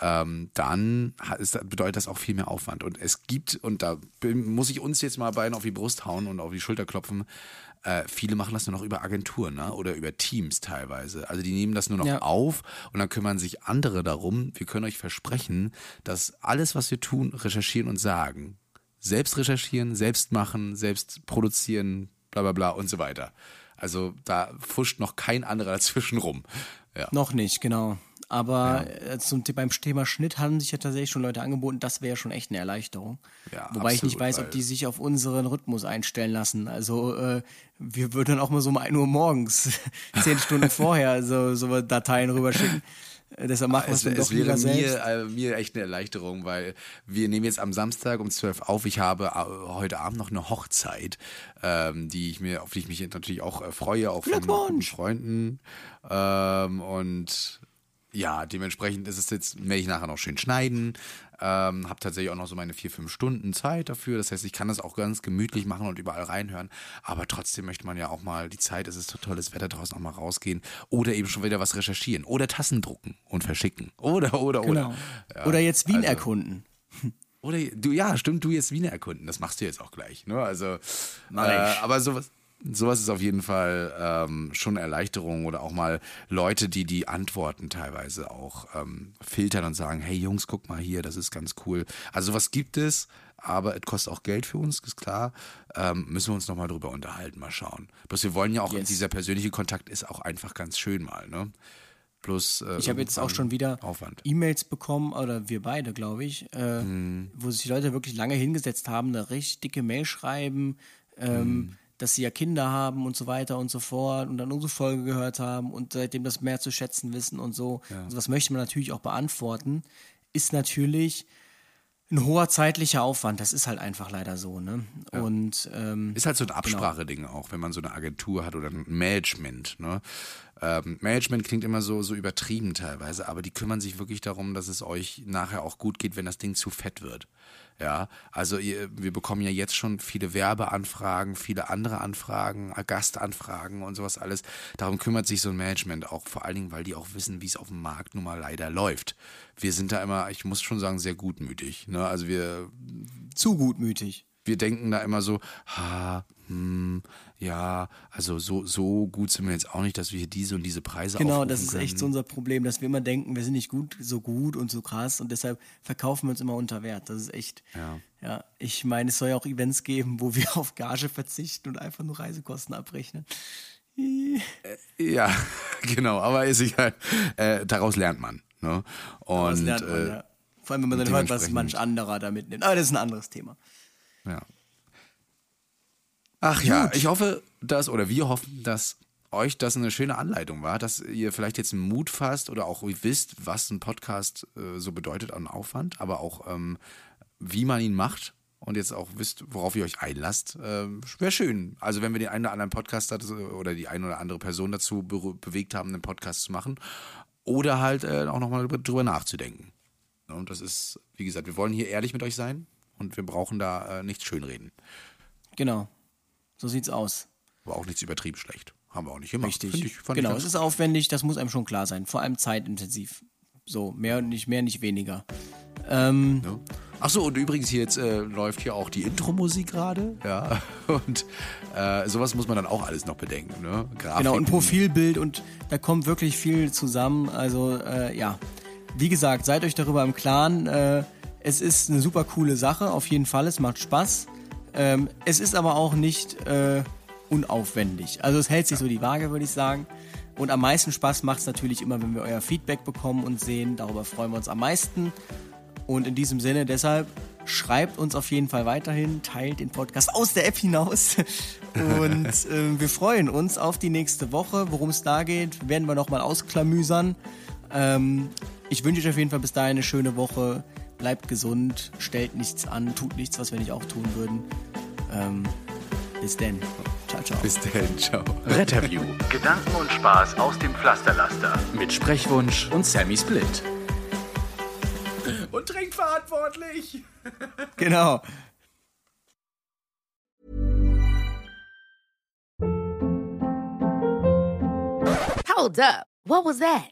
ähm, dann ist, bedeutet das auch viel mehr Aufwand. Und es gibt, und da muss ich uns jetzt mal beiden auf die Brust hauen und auf die Schulter klopfen, äh, viele machen das nur noch über Agenturen ne? oder über Teams teilweise. Also die nehmen das nur noch Ja. auf und dann kümmern sich andere darum. Wir können euch versprechen, dass alles, was wir tun, recherchieren und sagen, selbst recherchieren, selbst machen, selbst produzieren, bla bla bla und so weiter. Also da fuscht noch kein anderer [laughs] dazwischen rum. Ja. Noch nicht, genau. Aber äh, zum, beim Thema Schnitt haben sich ja tatsächlich schon Leute angeboten, das wäre schon echt eine Erleichterung. Ja, Wobei ich nicht absolut, weiß, ob die sich auf unseren Rhythmus einstellen lassen. Also äh, wir würden dann auch mal so um 1 Uhr morgens, [laughs] zehn Stunden vorher, so, so Dateien rüberschicken. Äh, deshalb machen wir es Es, dann doch wäre mir, äh, mir echt eine Erleichterung, weil wir nehmen jetzt am Samstag um 12 auf. Ich habe äh, heute Abend noch eine Hochzeit, ähm, die ich mir, auf die ich mich natürlich auch äh, freue, auch von! Freunden. Ähm, und ja, dementsprechend ist es jetzt, werde ich nachher noch schön schneiden. Ähm, habe tatsächlich auch noch so meine vier, fünf Stunden Zeit dafür. Das heißt, ich kann das auch ganz gemütlich machen und überall reinhören. Aber trotzdem möchte man ja auch mal die Zeit, es ist so tolles Wetter draußen, auch mal rausgehen. Oder eben schon wieder was recherchieren. Oder Tassen drucken und verschicken. Oder, oder, Genau. oder. Ja, Oder jetzt Wien also- erkunden. Oder du, ja, stimmt, du jetzt Wien erkunden. Das machst du jetzt auch gleich. Ne? Also, äh, aber sowas, sowas ist auf jeden Fall ähm, schon Erleichterung oder auch mal Leute, die die Antworten teilweise auch ähm, filtern und sagen, hey Jungs, guck mal hier, das ist ganz cool. Also sowas gibt es, aber es kostet auch Geld für uns, ist klar. Ähm, müssen wir uns nochmal drüber unterhalten, mal schauen. Bloß wir wollen ja auch, Yes. dieser persönliche Kontakt ist auch einfach ganz schön mal. Ne? Plus, äh, Ich habe jetzt auch schon wieder. E-Mails bekommen, oder wir beide, glaube ich, äh, Mhm. wo sich die Leute wirklich lange hingesetzt haben, eine richtig dicke Mail schreiben, ähm, Mhm. Dass sie ja Kinder haben und so weiter und so fort und dann unsere Folge gehört haben und seitdem das mehr zu schätzen wissen und so. Also was möchte man natürlich auch beantworten, ist natürlich ein hoher zeitlicher Aufwand. Das ist halt einfach leider so, ne? Und ähm, Ist halt so ein Abspracheding auch, wenn man so eine Agentur hat oder ein Management. Ne? Ähm, Management klingt immer so, so übertrieben teilweise, aber die kümmern sich wirklich darum, dass es euch nachher auch gut geht, wenn das Ding zu fett wird. Ja, also ihr, wir bekommen ja jetzt schon viele Werbeanfragen, viele andere Anfragen, äh, Gastanfragen und sowas alles. Darum kümmert sich so ein Management auch, vor allen Dingen, weil die auch wissen, wie es auf dem Markt nun mal leider läuft. Wir sind da immer, ich muss schon sagen, sehr gutmütig. Ne? Also wir zu gutmütig. wir denken da immer so, ha, hm, ja, also so, so gut sind wir jetzt auch nicht, dass wir hier diese und diese Preise Genau, das ist echt so können. unser Problem, dass wir immer denken, wir sind nicht gut, so gut und so krass und deshalb verkaufen wir uns immer unter Wert. Das ist echt. Ja. Ja, ich meine, es soll ja auch Events geben, wo wir [laughs] auf Gage verzichten und einfach nur Reisekosten abrechnen. Ja, [laughs] genau, aber ist egal. Äh, daraus lernt man. Ne? Und lernt man, äh, ja. Vor allem, wenn man dann hört, was manch anderer da mitnimmt. Aber das ist ein anderes Thema. Ja. Ach ja, ich hoffe, dass, oder wir hoffen, dass euch das eine schöne Anleitung war, dass ihr vielleicht jetzt einen Mut fasst oder auch wisst, was ein Podcast äh, so bedeutet an Aufwand, aber auch ähm, wie man ihn macht und jetzt auch wisst, worauf ihr euch einlasst. Ähm, Wäre schön. Also wenn wir den einen oder anderen Podcast dazu, oder die eine oder andere Person dazu be bewegt haben, einen Podcast zu machen oder halt äh, auch nochmal drüber, drüber nachzudenken. Und das ist, wie gesagt, wir wollen hier ehrlich mit euch sein und wir brauchen da äh, nichts schönreden. Genau. So sieht's aus. Aber auch nichts übertrieben schlecht. Haben wir auch nicht gemacht. Richtig. Ich, genau, es ist aufwendig, das muss einem schon klar sein. Vor allem zeitintensiv. So, mehr nicht mehr, nicht weniger. Ähm, Ja. Ach so, und übrigens hier jetzt äh, läuft hier auch die Intro-Musik gerade, ja. [laughs] Und äh, sowas muss man dann auch alles noch bedenken, ne? Grafiken. Genau, ein Profilbild und da kommt wirklich viel zusammen. Also äh, ja, wie gesagt, seid euch darüber im Klaren. Äh, es ist eine super coole Sache, auf jeden Fall. Es macht Spaß. Ähm, es ist aber auch nicht äh, unaufwendig. Also es hält sich so die Waage, würde ich sagen. Und am meisten Spaß macht es natürlich immer, wenn wir euer Feedback bekommen und sehen. Darüber freuen wir uns am meisten. Und in diesem Sinne, deshalb schreibt uns auf jeden Fall weiterhin, teilt den Podcast aus der App hinaus. [laughs] Und äh, wir freuen uns auf die nächste Woche. Worum es da geht, werden wir nochmal ausklamüsern. Ähm, ich wünsche euch auf jeden Fall bis dahin eine schöne Woche. Bleibt gesund, stellt nichts an, tut nichts, was wir nicht auch tun würden. Ähm, bis denn. Ciao, ciao. Bis dann, ciao. Retterview Gedanken und Spaß aus dem Pflasterlaster. mit Sprechwunsch und Sammy Split. Und trinkt verantwortlich. Genau. Hold up. What was that?